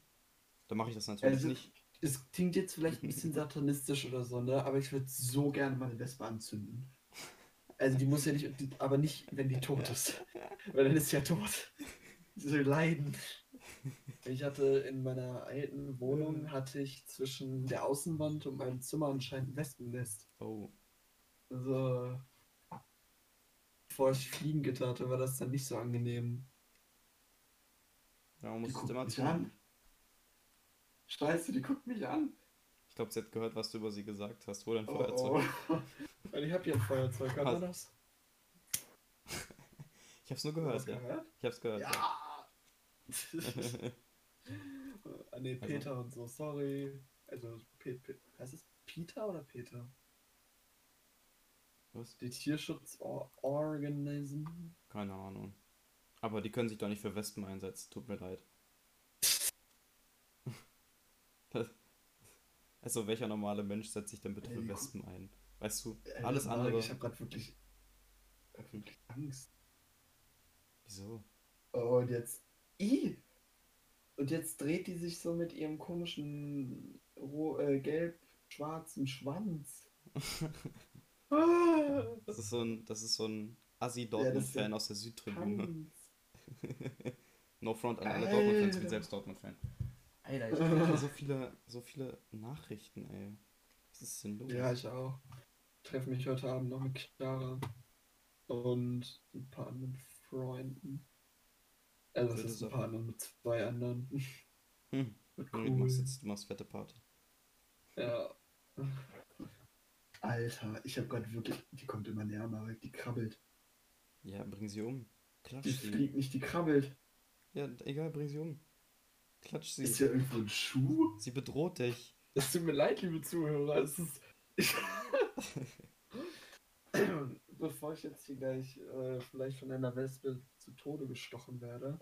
dann mache ich das natürlich Also, nicht. es klingt jetzt vielleicht ein bisschen satanistisch oder so, ne? Aber ich würde so gerne mal eine Wespe anzünden. Also die muss ja nicht, aber nicht, wenn die tot ist. Weil dann ist sie ja tot. Sie soll leiden. Ich hatte in meiner alten Wohnung hatte ich zwischen der Außenwand und meinem Zimmer anscheinend ein Wespennest. Oh, Also bevor ich Fliegengitter hatte, war das dann nicht so angenehm. ja, man Die muss es guckt immer mich zu. an. Scheiße, die guckt mich an. Ich glaube, sie hat gehört, was du über sie gesagt hast. Wo dein Oh, Feuerzeug? oh. [LAUGHS] Weil ich habe hier ein Feuerzeug, hört man das? [LAUGHS] Ich hab's nur du gehört, ja. gehört? Ich hab's gehört, ja. Ja! [LAUGHS] ah, nee, Also- Peter und so, sorry. Also, Pe Pe heißt es Peter oder Peter? Was? Die Tierschutzorganism. Keine Ahnung. Aber die können sich doch nicht für Wespen einsetzen. Tut mir leid. [LAUGHS] Das- Also, welcher normale Mensch setzt sich denn bitte für Wespen ein? Weißt du, Äh, alles andere. Ich habe gerade wirklich, hab wirklich Angst. Wieso? Oh, und jetzt. I! Und jetzt dreht die sich so mit ihrem komischen äh, gelb-schwarzen Schwanz. [LAUGHS] Das ist so ein, das ist so ein Assi Ja, aus der Südtribüne. [LAUGHS] No front an alle Dortmund-Fans, ich bin selbst Dortmund-Fan. Alter, ich kriege so viele, so viele Nachrichten, ey. Was ist denn los? Ja, ich auch. Treffe mich heute Abend noch mit Chiara und ein paar anderen Freunden. Also Schöne ist ein anderen mit zwei anderen. Hm. [LAUGHS] Wird Du machst cool. jetzt, du machst fette Party. Ja. Alter, ich habe gerade wirklich. Die kommt immer näher, Marek. Die krabbelt. Ja, bring sie um. Die Klatsch sie. fliegt nicht, die krabbelt. Ja, egal, bring sie um. Klatsch sie. Ist hier irgendwo ein Schuh? Sie bedroht dich. Es tut mir leid, liebe Zuhörer. Es ist. [LAUGHS] [CLEARS THROAT] [CLEARS THROAT] [LAUGHS] Bevor ich jetzt hier gleich äh, vielleicht von einer Wespe zu Tode gestochen werde.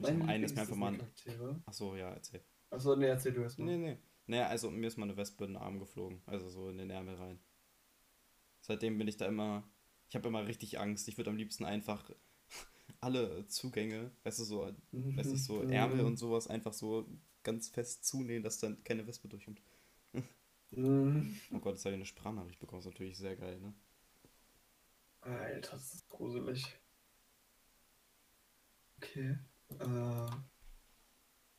Zum einen ist mir einfach mal ein-. Achso, ja, erzähl. Achso, nee, erzähl du erst mal. Nee, nee. Naja, also mir ist mal eine Wespe in den Arm geflogen. Also so in den Ärmel rein. Seitdem bin ich da immer. Ich habe immer richtig Angst. Ich würde am liebsten einfach [LAUGHS] alle Zugänge, weißt du, so, weiß ich, so [LAUGHS] Ärmel und sowas einfach so ganz fest zunähen, dass dann keine Wespe durchkommt. [LAUGHS] Mhm. Oh Gott, jetzt habe ich eine Sprachnachricht bekommen. ist natürlich sehr geil, ne? Alter, das ist gruselig. Okay. Äh,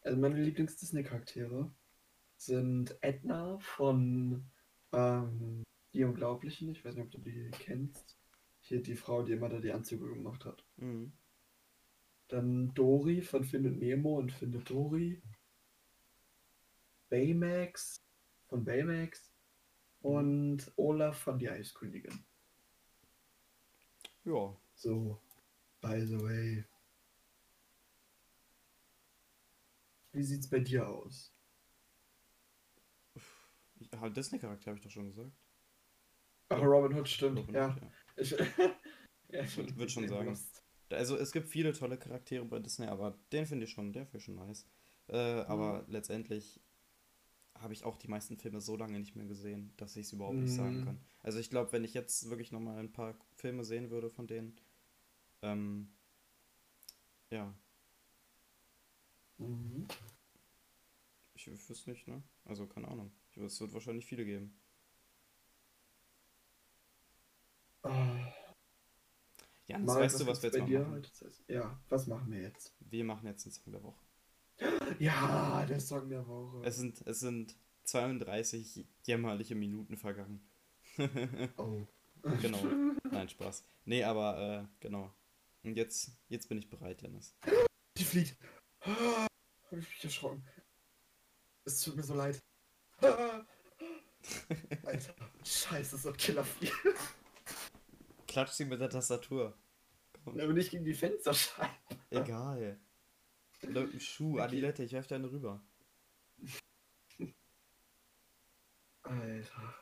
also meine Lieblings-Disney-Charaktere sind Edna von ähm, Die Unglaublichen. Ich weiß nicht, ob du die kennst. Hier die Frau, die immer da die Anzüge gemacht hat. Mhm. Dann Dory von Findet Nemo und Findet Dory. Baymax von Baymax. Und Olaf von Die Eiskönigin. Ja. So, by the way. Wie sieht's bei dir aus? Ich, ah, Disney-Charakter habe ich doch schon gesagt. Ach, Robin Hood stimmt. Robin ja. Hood, ja. Ich, [LAUGHS] ja, ich Würd- würd schon sagen. lost. Also es gibt viele tolle Charaktere bei Disney, aber den finde ich schon, der finde ich schon nice. Äh, aber letztendlich habe ich auch die meisten Filme so lange nicht mehr gesehen, dass ich es überhaupt nicht sagen Mhm. kann. Also ich glaube, wenn ich jetzt wirklich nochmal ein paar Filme sehen würde von denen, ähm, ja, Mhm. ich, wüsste nicht, ne? Also keine Ahnung. Ich, es wird wahrscheinlich viele geben. Ah, Janis, Marek, weißt du, was wir jetzt mal machen? heute? Das heißt, Ja, was machen wir jetzt? Wir machen jetzt einen Song der Woche. Ja, der Song der Woche. Es sind, es sind 32 jämmerliche Minuten vergangen. Oh. [LAUGHS] Genau. Nein, Spaß. Nee, aber äh, genau. Und jetzt, jetzt bin ich bereit, Janis. Die fliegt. Hab ich mich erschrocken. Es tut mir so leid. [LAUGHS] Alter, scheiße, so ein Killerflieg. Klatsch sie mit der Tastatur. Komm. Aber nicht gegen die Fensterscheiben. Egal. Oder mit dem Schuh, Okay. Adilette, ich werf deine rüber. Alter.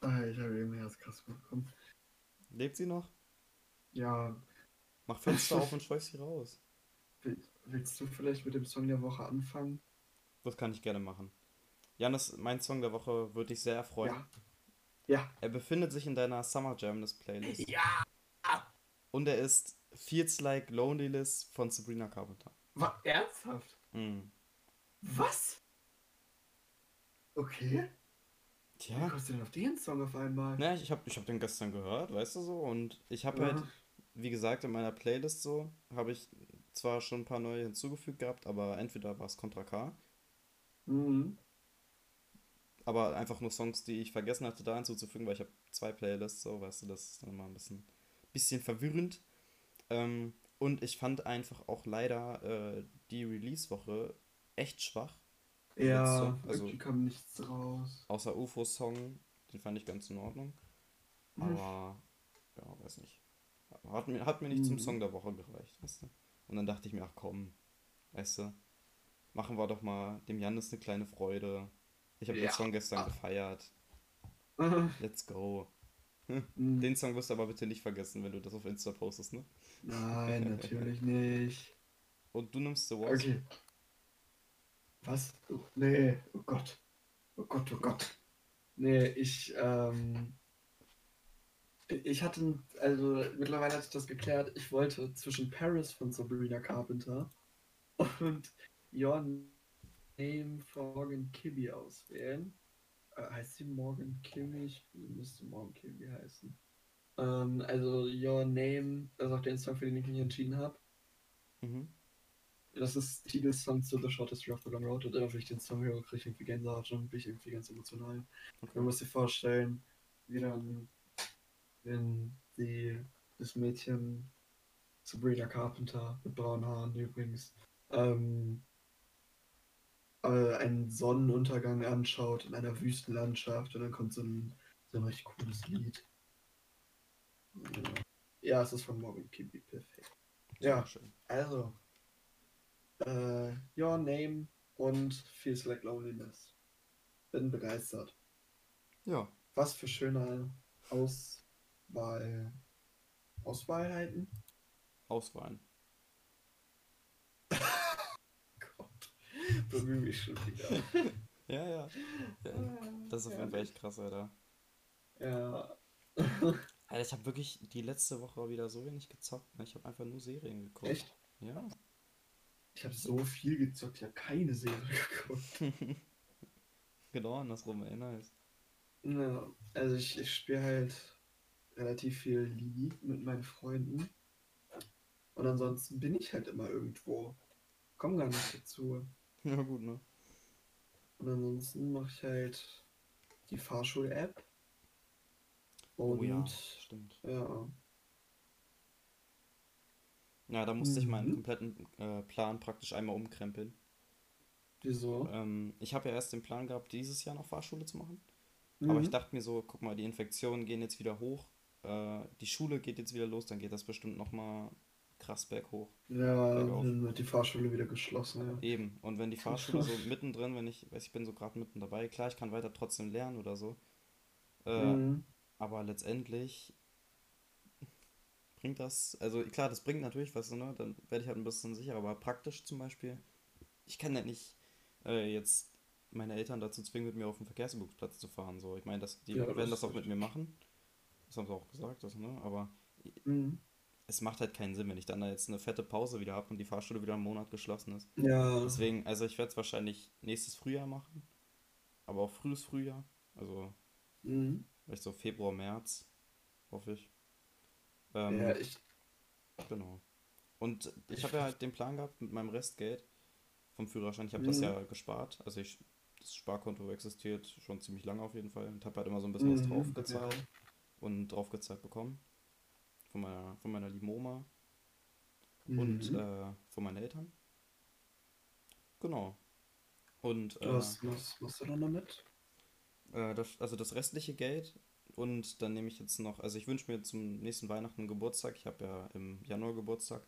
Alter, wie mir das krass bekommen. Lebt sie noch? Ja, Mach Fenster [LAUGHS] auf und schleus sie raus. will- willst du vielleicht mit dem Song der Woche anfangen? Das kann ich gerne machen. Janis, mein Song der Woche würde dich sehr erfreuen. Ja. Ja. Er befindet sich in deiner Summer Jamness Playlist. Ja. Und er ist Feels Like Loneliness von Sabrina Carpenter. War ernsthaft? Mhm. Was? Okay. Wie Tja. kommst du denn auf den Song auf einmal? Na, ich habe ich hab den gestern gehört, weißt du so, und ich habe Ja. halt, wie gesagt, in meiner Playlist so, habe ich zwar schon ein paar neue hinzugefügt gehabt, aber entweder war es Contra K, Mhm. aber einfach nur Songs, die ich vergessen hatte da hinzuzufügen, weil ich habe zwei Playlists, so, weißt du, das ist dann immer ein bisschen, bisschen verwirrend. Ähm, und ich fand einfach auch leider äh, die Release-Woche echt schwach. Ja, so, also- irgendwie kam nichts raus. Außer UFO-Song, den fand ich ganz in Ordnung. Mhm. Aber, ja, weiß nicht. Hat mir, hat mir nicht zum Mhm. Song der Woche gereicht, weißt du. Und dann dachte ich mir, ach komm, weißt du, machen wir doch mal dem Jannis eine kleine Freude. Ich habe Ja. den Song gestern gefeiert. [LAUGHS] Let's go. Mhm. Den Song wirst du aber bitte nicht vergessen, wenn du das auf Insta postest, ne? Nein, natürlich [LAUGHS] nicht. Und du nimmst The Walls. Okay. Was? Nee, oh Gott. Oh Gott, oh Gott. Nee, ich, ähm. Ich hatte, also mittlerweile hat sich das geklärt, ich wollte zwischen Paris von Sabrina Carpenter und Your Name for Morgan Kibby auswählen. Äh, heißt sie Morgan Kibby? Ich müsste Morgan Kibby heißen. Ähm, also Your Name, das ist auch der Song, für den ich mich entschieden habe. Mhm. Das ist Titelsong zu The Shortest of the Long Road und immer wenn ich den Song höre, kriege ich irgendwie Gänsehaut und bin ich irgendwie ganz emotional. Man Okay. muss sich vorstellen, wie dann, wenn sie das Mädchen Sabrina Carpenter mit braunen Haaren übrigens, ähm, äh, einen Sonnenuntergang anschaut in einer Wüstenlandschaft und dann kommt so ein, so ein richtig cooles Lied. Ja, es ist von Morgan Kibi, perfekt. Ja, schön. also, äh, Your Name und Feels Like Loneliness. Bin begeistert. Ja. Was für schöne Auswahl. Auswahlheiten? Auswahlen. [LAUGHS] Gott, bemühe mich schon wieder. [LAUGHS] Ja, ja. ja. Das ist auf jeden Fall echt krass, Alter. Ja. Alter, ich habe wirklich die letzte Woche wieder so wenig gezockt. Ne? Ich habe einfach nur Serien geguckt. Echt? Ja. Ich habe so viel gezockt, ich habe keine Serie [LAUGHS] geguckt. [LAUGHS] genau andersrum, ey, nice. Ja, also ich, ich spiele halt relativ viel League mit meinen Freunden. Und ansonsten bin ich halt immer irgendwo. Komm gar nicht dazu. [LAUGHS] Ja, gut, ne? Und ansonsten mache ich halt die Fahrschul-App. Und Oh ja, stimmt. ja. Ja, da musste ich meinen Mhm. kompletten äh, Plan praktisch einmal umkrempeln. Wieso? Ähm, ich habe ja erst den Plan gehabt, dieses Jahr noch Fahrschule zu machen. Aber ich Mhm. dachte mir so, guck mal, die Infektionen gehen jetzt wieder hoch. Äh, die Schule geht jetzt wieder los, dann geht das bestimmt nochmal krass berghoch. Ja, Bergauf. dann wird die Fahrschule wieder geschlossen, ja. Eben. Und wenn die [LAUGHS] Fahrschule so mittendrin, wenn ich, weiß ich bin so gerade mitten dabei, klar, ich kann weiter trotzdem lernen oder so. Äh, Mhm. aber letztendlich bringt das, also klar, das bringt natürlich was, ne? Dann werde ich halt ein bisschen sicherer, aber praktisch zum Beispiel, ich kann ja nicht äh, jetzt meine Eltern dazu zwingen, mit mir auf den Verkehrsübungsplatz zu fahren. So, ich meine, das, die Ja, werden das auch mit mir machen. Das haben sie auch gesagt, das, ne? Aber Mhm. es macht halt keinen Sinn, wenn ich dann da jetzt eine fette Pause wieder habe und die Fahrschule wieder einen Monat geschlossen ist. Ja, Deswegen, also ich werde es wahrscheinlich nächstes Frühjahr machen, aber auch frühes Frühjahr, also mhm. vielleicht so Februar, März, hoffe ich. Ja, Ähm, ich. genau. Und ich habe ja halt den Plan gehabt mit meinem Restgeld vom Führerschein, ich habe das Mhm. ja gespart, also ich, das Sparkonto existiert schon ziemlich lange auf jeden Fall und habe halt immer so ein bisschen was Mhm, mir draufgezahlt auch. und draufgezahlt bekommen von meiner, von meiner lieben Oma und Mhm. äh, von meinen Eltern. Genau. Und äh, Was, was machst du dann damit? Äh, das, also das restliche Geld und dann nehme ich jetzt noch, also ich wünsche mir zum nächsten Weihnachten Geburtstag. Ich habe ja im Januar Geburtstag.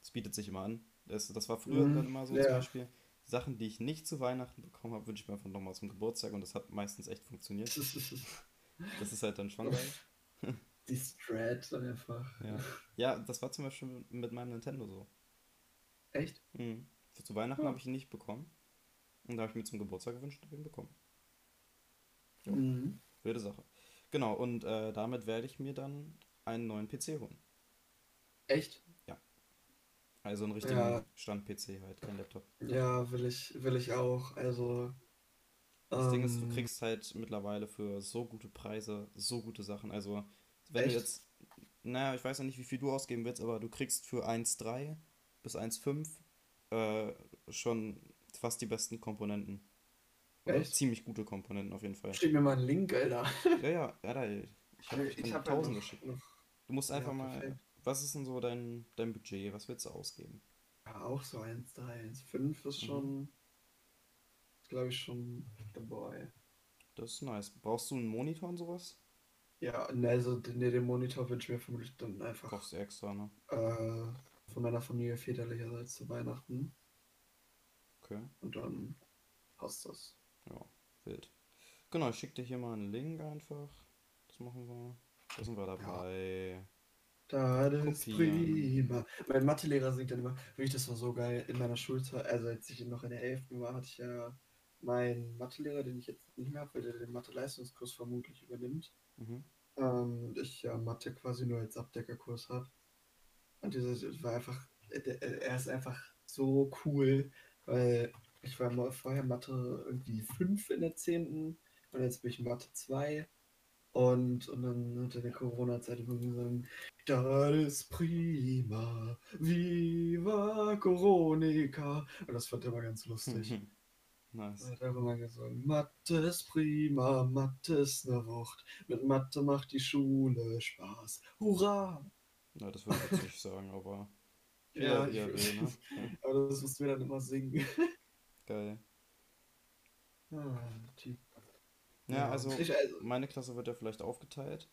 Das bietet sich immer an. Das, das war früher dann Mhm. immer so zum Ja. Beispiel. Sachen, die ich nicht zu Weihnachten bekommen habe, wünsche ich mir einfach nochmal zum Geburtstag und das hat meistens echt funktioniert. [LAUGHS] Das ist halt dann schon geil. [LAUGHS] Die Strat einfach. Ja. Ja, das war zum Beispiel mit meinem Nintendo so. Echt? Mhm. Für zu Weihnachten Ja. habe ich ihn nicht bekommen. Und da habe ich mir zum Geburtstag gewünscht und habe ihn bekommen. Ja. Mhm. Wilde Sache. Genau, und äh, damit werde ich mir dann einen neuen PC holen. Echt? Also einen richtigen Ja. Stand-PC halt, kein Laptop. Ja, will ich, will ich auch. Also. Das Ding ist, du ähm, kriegst halt mittlerweile für so gute Preise so gute Sachen. Also, wenn du Echt? jetzt, naja, ich weiß ja nicht, wie viel du ausgeben willst, aber du kriegst für 1,3 bis 1,5 äh, schon fast die besten Komponenten. Echt? ziemlich gute Komponenten auf jeden Fall. Schick mir mal einen Link, Alter. Ja, ja, ja, da, ich habe ich Ich hab ja tausend noch, geschickt. Du musst einfach ja, mal, was ist denn so dein, dein Budget? Was willst du ausgeben? Ja, auch so 1, 3, 1, 5 ist Mhm. schon, glaube ich, schon dabei. Das ist nice. Brauchst du einen Monitor und sowas? Ja, ne, also ne, den Monitor wünsche ich mir vermutlich dann einfach Kaufst du extra, ne? äh, von meiner Familie väterlicherseits zu Weihnachten. Okay. Und dann passt das. Ja, wild. Genau, ich schicke dir hier mal einen Link einfach. Das machen wir. Da sind wir dabei. Das ist prima. Mein Mathelehrer singt dann immer, wirklich, das war so geil in meiner Schulzeit, also als ich noch in der 11. war, hatte ich ja meinen Mathelehrer, den ich jetzt nicht mehr habe, weil der den Mathe-Leistungskurs vermutlich übernimmt. Mhm. Ähm, und ich ja Mathe quasi nur als Abdeckerkurs habe. Und dieses war einfach, der- er ist einfach so cool, weil ich war mal vorher Mathe irgendwie 5 in der 10. und jetzt bin ich Mathe 2. Und, und dann hat er in der Corona-Zeit immer gesagt, das ist prima, viva Coronica. Und das fand er immer ganz lustig. nice. Er hat einfach mal gesungen, Mathe ist prima, Mathe ist ne Wucht. Mit Mathe macht die Schule Spaß. Hurra! Ja, das würde ich jetzt nicht sagen, aber [LAUGHS] Ja, er ich- will, ne? Ja, Aber das mussten wir dann immer singen. Geil. Ah, die, Ja, ja. also also, meine Klasse wird ja vielleicht aufgeteilt.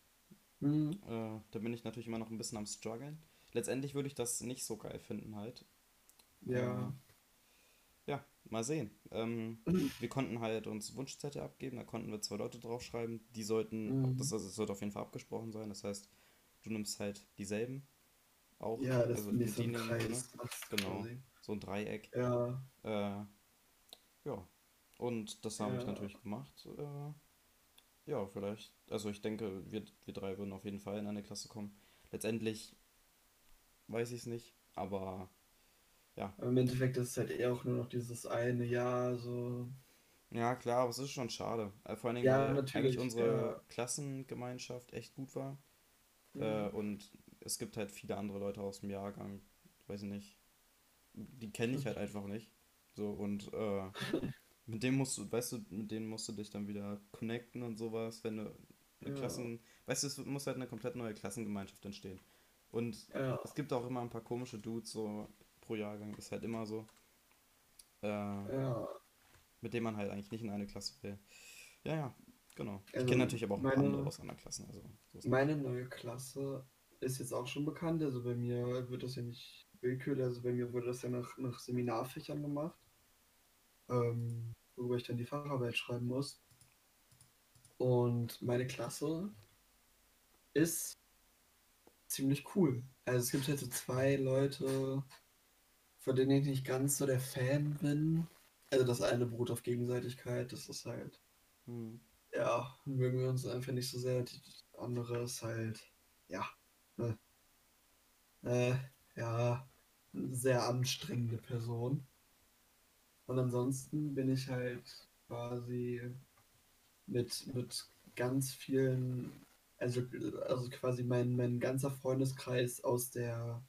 hm, Äh, da bin ich natürlich immer noch ein bisschen am struggeln. Letztendlich würde ich das nicht so geil finden halt. Äh, ja. ja, mal sehen. Ähm, [CLEARS THROAT] wir konnten halt uns Wunschzettel abgeben, da konnten wir zwei Leute draufschreiben. Die sollten, das, Mhm. also, es sollte auf jeden Fall abgesprochen sein. Das heißt, du nimmst halt dieselben auch. Ja, das Also mit ich so die ein ne? Kreis Genau. quasi. So ein Dreieck. Ja, Äh, ja. Und das habe ich ja. natürlich gemacht. Äh, ja, vielleicht. Also ich denke, wir, wir drei würden auf jeden Fall in eine Klasse kommen. Letztendlich weiß ich es nicht, aber ja. Aber im Endeffekt ist es halt eher auch nur noch dieses eine Jahr, so. Ja, klar, aber es ist schon schade. Äh, vor allen Dingen, Ja, weil eigentlich unsere ja. Klassengemeinschaft echt gut war. Äh, Mhm. und es gibt halt viele andere Leute aus dem Jahrgang, weiß ich nicht, die kenne ich halt einfach nicht. So, und äh, mit dem musst du, weißt du, mit denen musst du dich dann wieder connecten und sowas, wenn du eine Ja, Klassen, weißt du, es muss halt eine komplett neue Klassengemeinschaft entstehen. Und ja, es gibt auch immer ein paar komische Dudes so pro Jahrgang, ist halt immer so, äh, ja. mit denen man halt eigentlich nicht in eine Klasse will. Ja, ja, genau. Ich Also kenne natürlich aber auch ein paar andere meine, aus anderen Klassen, also so ist nicht. meine neue Klasse ist jetzt auch schon bekannt. Also bei mir wird das ja nicht willkürlich, also bei mir wurde das ja nach, nach Seminarfächern gemacht, ähm, worüber ich dann die Facharbeit schreiben muss. Und meine Klasse ist ziemlich cool. Also es gibt halt so zwei Leute, von denen ich nicht ganz so der Fan bin. Also das eine beruht auf Gegenseitigkeit, das ist halt, Hm. ja, mögen wir uns einfach nicht so sehr. Die andere ist halt, ja, ne, äh, ja, eine sehr anstrengende Person. Und ansonsten bin ich halt quasi mit, mit ganz vielen, also, also quasi mein, mein ganzer Freundeskreis aus der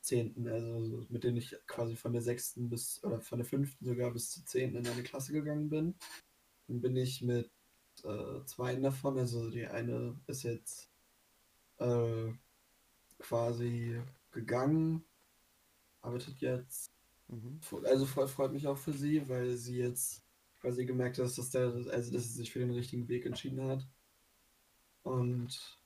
zehnten, also mit denen ich quasi von der sechsten bis, oder von der fünften sogar bis zur zehnten in eine Klasse gegangen bin. Dann bin ich mit äh, zwei davon, also die eine ist jetzt äh, quasi gegangen, arbeitet jetzt, Mhm. also voll, freut mich auch für sie, weil sie jetzt quasi gemerkt hat, dass, der, also dass sie sich für den richtigen Weg entschieden hat und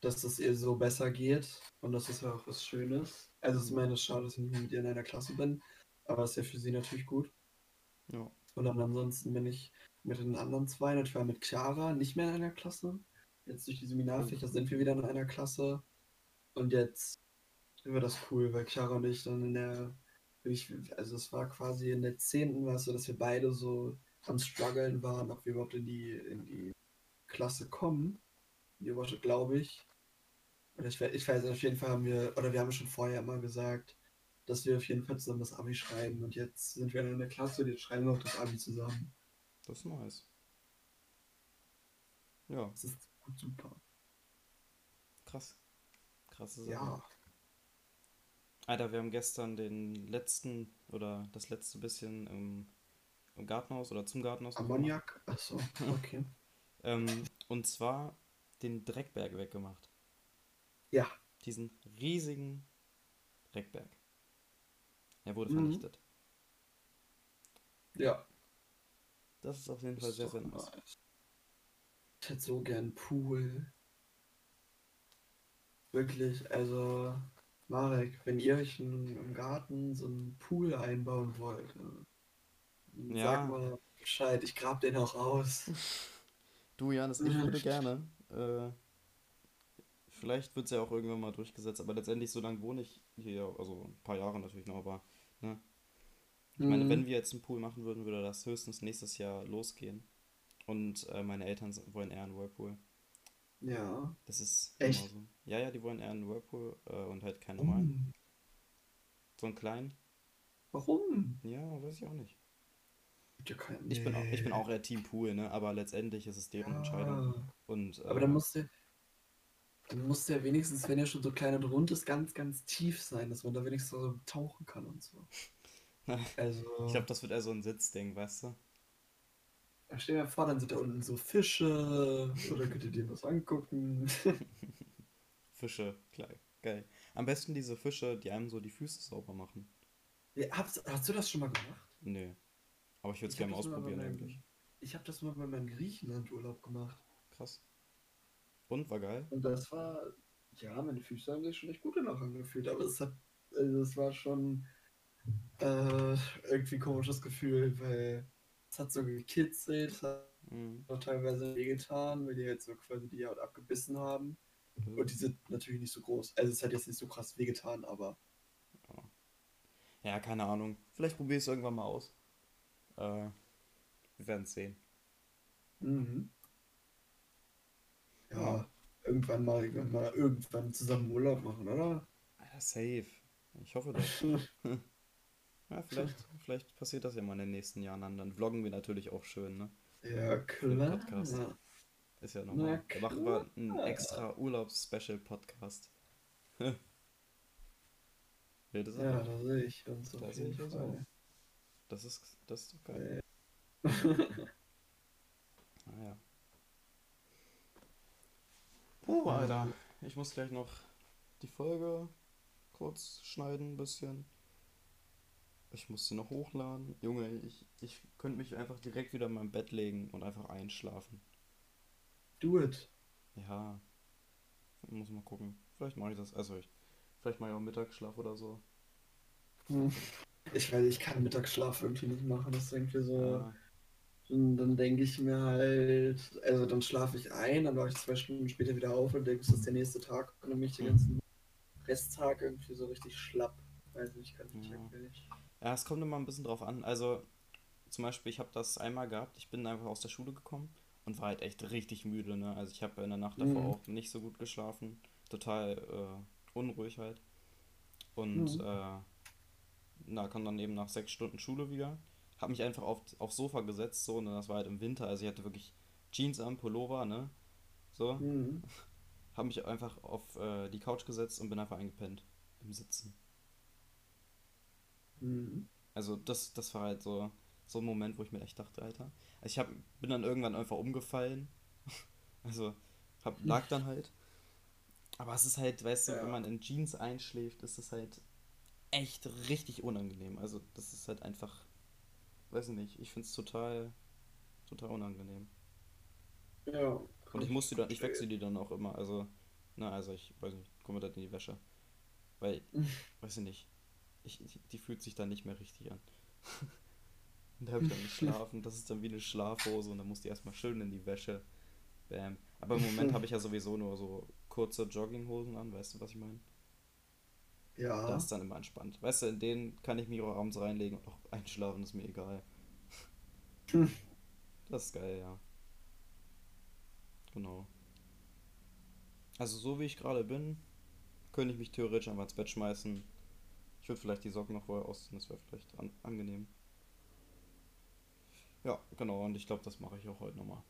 dass es ihr so besser geht und das ist ja auch was Schönes. Also es ist Mhm. meine schade, dass ich nicht mit ihr in einer Klasse bin, aber es ist ja für sie natürlich gut. Ja. Und dann ansonsten bin ich mit den anderen zwei, und ich war mit Chiara nicht mehr in einer Klasse. Jetzt durch die. Seminarfächer sind wir wieder in einer Klasse. Und jetzt wird das cool, weil Chiara und ich dann in der, ich, also es war quasi in der zehnten war es so, dass wir beide so am struggeln waren, ob wir überhaupt in die, in die Klasse kommen. Die Worte, glaube ich. Und ich, ich weiß, auf jeden Fall haben wir, oder wir haben schon vorher immer gesagt, dass wir auf jeden Fall zusammen das Abi schreiben. Und jetzt sind wir in der Klasse und jetzt schreiben wir auch das Abi zusammen. Das ist nice. Ja, Das ist super. krass. Krasse Sache. Ja, Alter, wir haben gestern den letzten oder das letzte bisschen im, im Gartenhaus oder zum Gartenhaus. Ammoniak. Achso, [LAUGHS] okay. Ähm, und zwar den Dreckberg weggemacht. Ja. Diesen riesigen Dreckberg. Er wurde Mhm. vernichtet. Ja. Das ist auf jeden Fall ist sehr, sehr nice. Ich hätte so gern Pool. Wirklich, also Marek, wenn ihr euch in, im Garten so einen Pool einbauen wollt, Ja. sag mal Bescheid, ich grab den auch aus. Du, Janis, ich würde [LAUGHS] gerne. Äh, vielleicht wird es ja auch irgendwann mal durchgesetzt, aber letztendlich, so lange wohne ich hier, also ein paar Jahre natürlich noch, aber ne? Ich meine, Mhm. wenn wir jetzt einen Pool machen würden, würde das höchstens nächstes Jahr losgehen. Und äh, meine Eltern wollen eher einen Whirlpool. Ja. Das ist Echt? immer so. Ja, ja, die wollen eher einen Whirlpool äh, und halt keinen normalen. Warum? So einen kleinen. Warum? Ja, weiß ich auch nicht. Ja keinen- Ich bin auch, ich bin Nee. auch eher Team Pool, ne? Aber letztendlich ist es deren Entscheidung. Ja. Und Aber äh, dann muss der, dann muss der wenigstens, wenn er schon so klein und rund ist, ganz, ganz tief sein, dass man da wenigstens so tauchen kann und so. [LAUGHS] Also, ich glaube, das wird eher so ein Sitzding, weißt du? Stell dir mal vor, dann sind da unten so Fische oder könnt ihr dir was angucken. [LAUGHS] Fische, klar, geil. Am besten diese Fische, die einem so die Füße sauber machen. Ja, hast, hast du das schon mal gemacht? Nö. Aber ich würde es gerne mal ausprobieren meinem- eigentlich. ich habe das mal bei meinem Griechenland-Urlaub gemacht. Krass. Und war geil? Und das war, ja, meine Füße haben sich schon echt gut danach angefühlt, aber es hat, also es war schon äh, irgendwie ein komisches Gefühl, weil es hat so gekitzelt, es hat Mhm. auch teilweise wehgetan, weil die halt so quasi die Haut abgebissen haben. Und die sind natürlich nicht so groß. Also es hat jetzt nicht so krass wehgetan, aber Ja, keine Ahnung. Vielleicht probiere ich es irgendwann mal aus. Äh, wir werden es sehen. mhm. ja, Ja. irgendwann mal, irgendwann mal irgendwann zusammen Urlaub machen, oder? Ja, safe. Ich hoffe doch. [LAUGHS] [LAUGHS] Ja, vielleicht, vielleicht passiert das ja mal in den nächsten Jahren. Dann, dann vloggen wir natürlich auch schön, ne? Ja, klar. Podcast. Ist ja nochmal. Da machen wir einen extra Urlaubs-Special-Podcast. Wilde [LAUGHS] Sache. Ja, da sehe ich uns Da sehe ich uns Fall. Das ist, das ist doch geil. Naja. [LAUGHS] Puh, Alter. Ich muss gleich noch die Folge kurz schneiden, ein bisschen. Ich muss sie noch hochladen. Junge, ich, ich könnte mich einfach direkt wieder in mein Bett legen und einfach einschlafen. Do it. Ja. Muss mal gucken. Vielleicht mache ich das. Also ich. Vielleicht mache ich auch Mittagsschlaf oder so. Hm. Ich weiß, ich kann Mittagsschlaf irgendwie nicht machen. Das ist irgendwie so. Ja. Und dann denke ich mir halt, also dann schlafe ich ein, dann wache ich zwei Stunden später wieder auf und denke, es ist der nächste Tag und dann bin ich den Hm. ganzen Resttag irgendwie so richtig schlapp. Weiß nicht, kann ich Ja. nicht. Ja, es kommt immer ein bisschen drauf an. Also, zum Beispiel, ich habe das einmal gehabt. Ich bin einfach aus der Schule gekommen und war halt echt richtig müde, ne? Also, ich habe in der Nacht davor Mhm. auch nicht so gut geschlafen. Total äh, unruhig halt. Und Mhm. äh, na, kam dann eben nach sechs Stunden Schule wieder. Hab mich einfach auf, aufs Sofa gesetzt, so, und das war halt im Winter. Also, ich hatte wirklich Jeans am Pullover, ne? So. Mhm. [LAUGHS] Hab mich einfach auf äh, die Couch gesetzt und bin einfach eingepennt. Im Sitzen. Mhm. Also das, das war halt so, so ein Moment, wo ich mir echt dachte, Alter. Also ich hab, bin dann irgendwann einfach umgefallen. [LAUGHS] Also hab, lag dann halt. Aber es ist halt, weißt du, Ja. wenn man in Jeans einschläft, ist es halt echt richtig unangenehm. Also das ist halt einfach, weiß ich nicht, ich find's total, total unangenehm. Ja. Und ich muss die dann, ich wechsle die dann auch immer. Also, na, also ich weiß nicht, komme dann in die Wäsche. Weil, [LAUGHS] weiß ich nicht, ich, die, fühlt sich dann nicht mehr richtig an. Und [LAUGHS] da habe ich dann [LAUGHS] geschlafen. Das ist dann wie eine Schlafhose und dann muss die erstmal schön in die Wäsche. Bam. Aber im Moment [LAUGHS] habe ich ja sowieso nur so kurze Jogginghosen an, weißt du, was ich meine? Ja. Das ist dann immer entspannt. Weißt du, in denen kann ich mich auch abends reinlegen und auch einschlafen, ist mir egal. Das ist geil, ja. Genau. Also so wie ich gerade bin, könnte ich mich theoretisch einfach ins Bett schmeißen. Ich würde vielleicht die Socken noch vorher ausziehen, das wäre vielleicht an angenehm. Ja, genau, und ich glaube, das mache ich auch heute nochmal.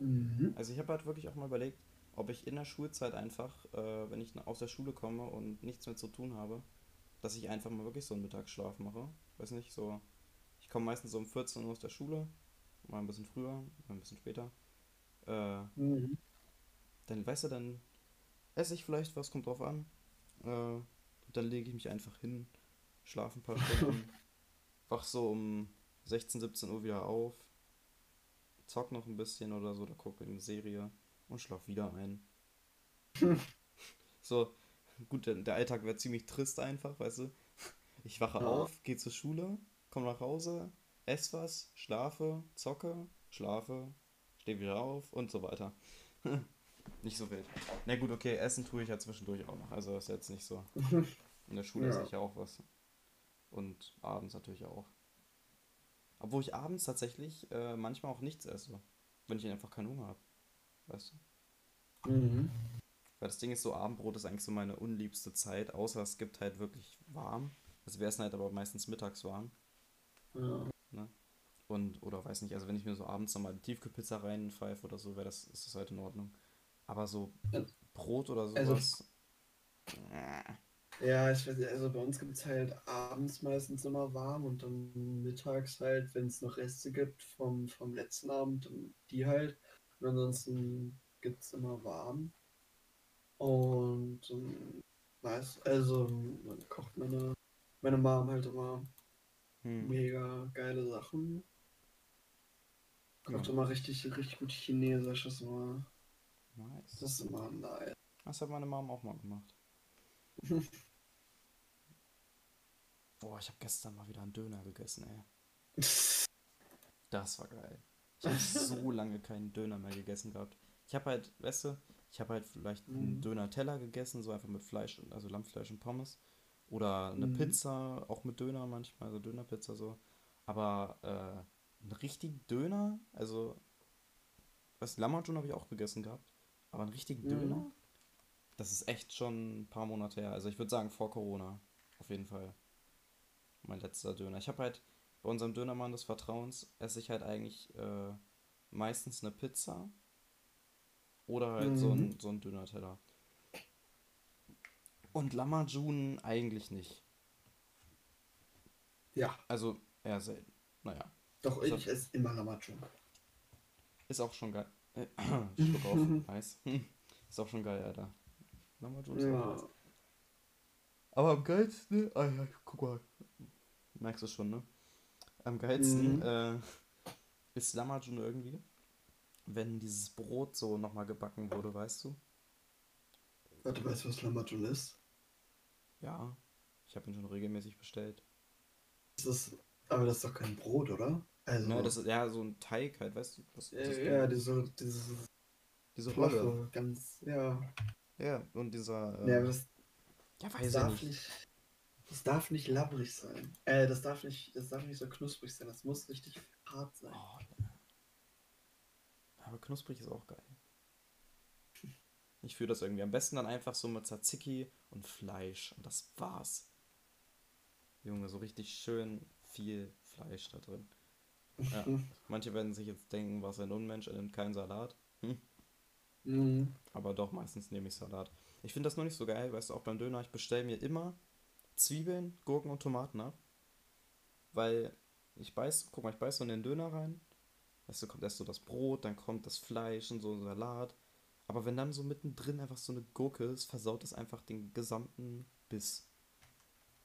Mhm. Also ich habe halt wirklich auch mal überlegt, ob ich in der Schulzeit einfach, äh, wenn ich aus der Schule komme und nichts mehr zu tun habe, dass ich einfach mal wirklich so einen Mittagsschlaf mache. Weiß nicht, so. Ich komme meistens so um 14 Uhr aus der Schule, mal ein bisschen früher, mal ein bisschen später. Äh, Mhm. dann, weißt du, dann esse ich vielleicht was, kommt drauf an. Äh, dann lege ich mich einfach hin, schlafe ein paar Stunden, [LAUGHS] wach so um 16, 17 Uhr wieder auf, zock noch ein bisschen oder so, da gucke eine Serie und schlaf wieder ein. [LAUGHS] So, gut, der, der Alltag wäre ziemlich trist einfach, weißt du. Ich wache Ja. auf, gehe zur Schule, komme nach Hause, esse was, schlafe, zocke, schlafe, stehe wieder auf und so weiter. [LAUGHS] Nicht so wild. Na gut, okay, essen tue ich ja zwischendurch auch noch. Also ist jetzt nicht so. [LAUGHS] In der Schule Ja. esse ich ja auch was. Und abends natürlich auch. Obwohl ich abends tatsächlich äh, manchmal auch nichts esse. Wenn ich einfach keinen Hunger habe. Weißt du? Mhm. Weil das Ding ist so, Abendbrot ist eigentlich so meine unliebste Zeit, außer es gibt halt wirklich warm. Also wir essen halt aber meistens mittags warm. Ja. Ne? Und, oder weiß nicht, also wenn ich mir so abends nochmal eine Tiefkühlpizza reinpfeife oder so, wäre das, ist das halt in Ordnung. Aber so. Brot oder Also- sowas. äh, Ja, ich weiß nicht, also bei uns gibt es halt abends meistens immer warm und dann mittags halt, wenn es noch Reste gibt vom, vom letzten Abend, die halt. Und ansonsten gibt es immer warm. Und ähm, weiß, also dann kocht meine, meine Mom halt immer hm. mega geile Sachen. Kocht Ja, immer richtig, richtig gut chinesisches mal. Nice. Das ist immer nice. Das hat meine Mom auch mal gemacht. [LAUGHS] Boah, ich habe gestern mal wieder einen Döner gegessen, ey. [LAUGHS] Das war geil. Ich habe so [LAUGHS] lange keinen Döner mehr gegessen gehabt. Ich habe halt, weißt du, ich habe halt vielleicht einen Mhm. Döner-Teller gegessen, so einfach mit Fleisch, und- also Lammfleisch und Pommes. Oder eine Mhm. Pizza, auch mit Döner manchmal, also Dönerpizza so. Aber äh, einen richtigen Döner, also, was Lammertun habe ich auch gegessen gehabt. Aber einen richtigen Mhm. Döner, das ist echt schon ein paar Monate her. Also ich würde sagen vor Corona, auf jeden Fall. Mein letzter Döner. Ich habe halt bei unserem Dönermann des Vertrauens esse ich halt eigentlich äh, meistens eine Pizza oder halt so Mhm. ein, so ein Döner-Teller. Und Lamajun eigentlich nicht. Ja, Also eher selten. Naja, doch, Ich esse immer Lamachung. ist auch schon geil. Äh, [CLEARS THROAT] Schluck auf, [LAUGHS] nice. Ist auch schon geil, Alter. Lamajun ist auch nice. Ja. Aber am geilsten, ah ja, guck mal. Merkst du schon, ne? Am geilsten Mhm. äh, ist Lamajun irgendwie, wenn dieses Brot so nochmal gebacken wurde, weißt du? Warte, weißt du, was Lamachung ist? Ja, ich habe ihn schon regelmäßig bestellt. Das ist, aber das ist doch kein Brot, oder? Also, Ne, das ist ja so ein Teig halt, weißt du? Was, das äh, ja, diese, diese diese Rolle. flache, ganz, ja. Ja, und dieser. Ja, Äh, aber das, ja, das weiß ich darf nicht. nicht. Das darf nicht labbrig sein. Äh, das darf nicht, das darf nicht so knusprig sein. Das muss richtig hart sein. Oh, ne. Aber knusprig ist auch geil. [LAUGHS] Ich fühle das irgendwie. Am besten dann einfach so mit Tzatziki und Fleisch. Und das war's. Junge, so richtig schön viel Fleisch da drin. Ja. Manche werden sich jetzt denken, was ein Unmensch, er nimmt keinen Salat. Hm. Mhm. Aber doch, meistens nehme ich Salat. Ich finde das nur nicht so geil, weißt du, auch beim Döner, ich bestelle mir immer Zwiebeln, Gurken und Tomaten ab. Weil ich beiß, guck mal, ich beiß so in den Döner rein. Weißt du, kommt erst so das Brot, dann kommt das Fleisch und so ein Salat. Aber wenn dann so mittendrin einfach so eine Gurke ist, versaut es einfach den gesamten Biss.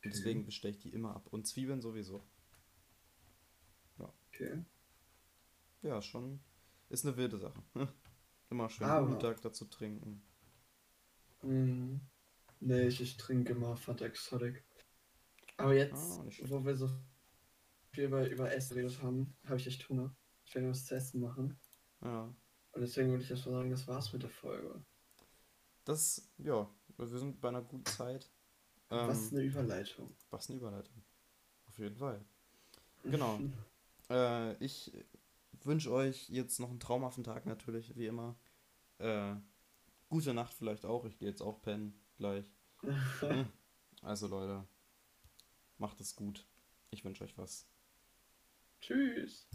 Und deswegen bestelle ich die immer ab. Und Zwiebeln sowieso. Okay. Ja, schon. Ist eine wilde Sache. [LAUGHS] Immer schön Aber- Mittag dazu trinken. Mhm. Nee, ich, ich trinke immer Fanta Exotic. Aber jetzt, Ah, wo wir so viel über, über Essen geredet haben, habe ich echt Hunger. Ich werde was zu essen machen. Ja. Und deswegen würde ich erst mal sagen, das war's mit der Folge. Das, ja, wir sind bei einer guten Zeit. was Ähm, eine Überleitung. was eine Überleitung. Auf jeden Fall. Genau. [LAUGHS] Äh, ich wünsche euch jetzt noch einen traumhaften Tag natürlich, wie immer. Äh, gute Nacht vielleicht auch. Ich gehe jetzt auch pennen gleich. [LAUGHS] Also Leute, macht es gut. Ich wünsche euch was. Tschüss.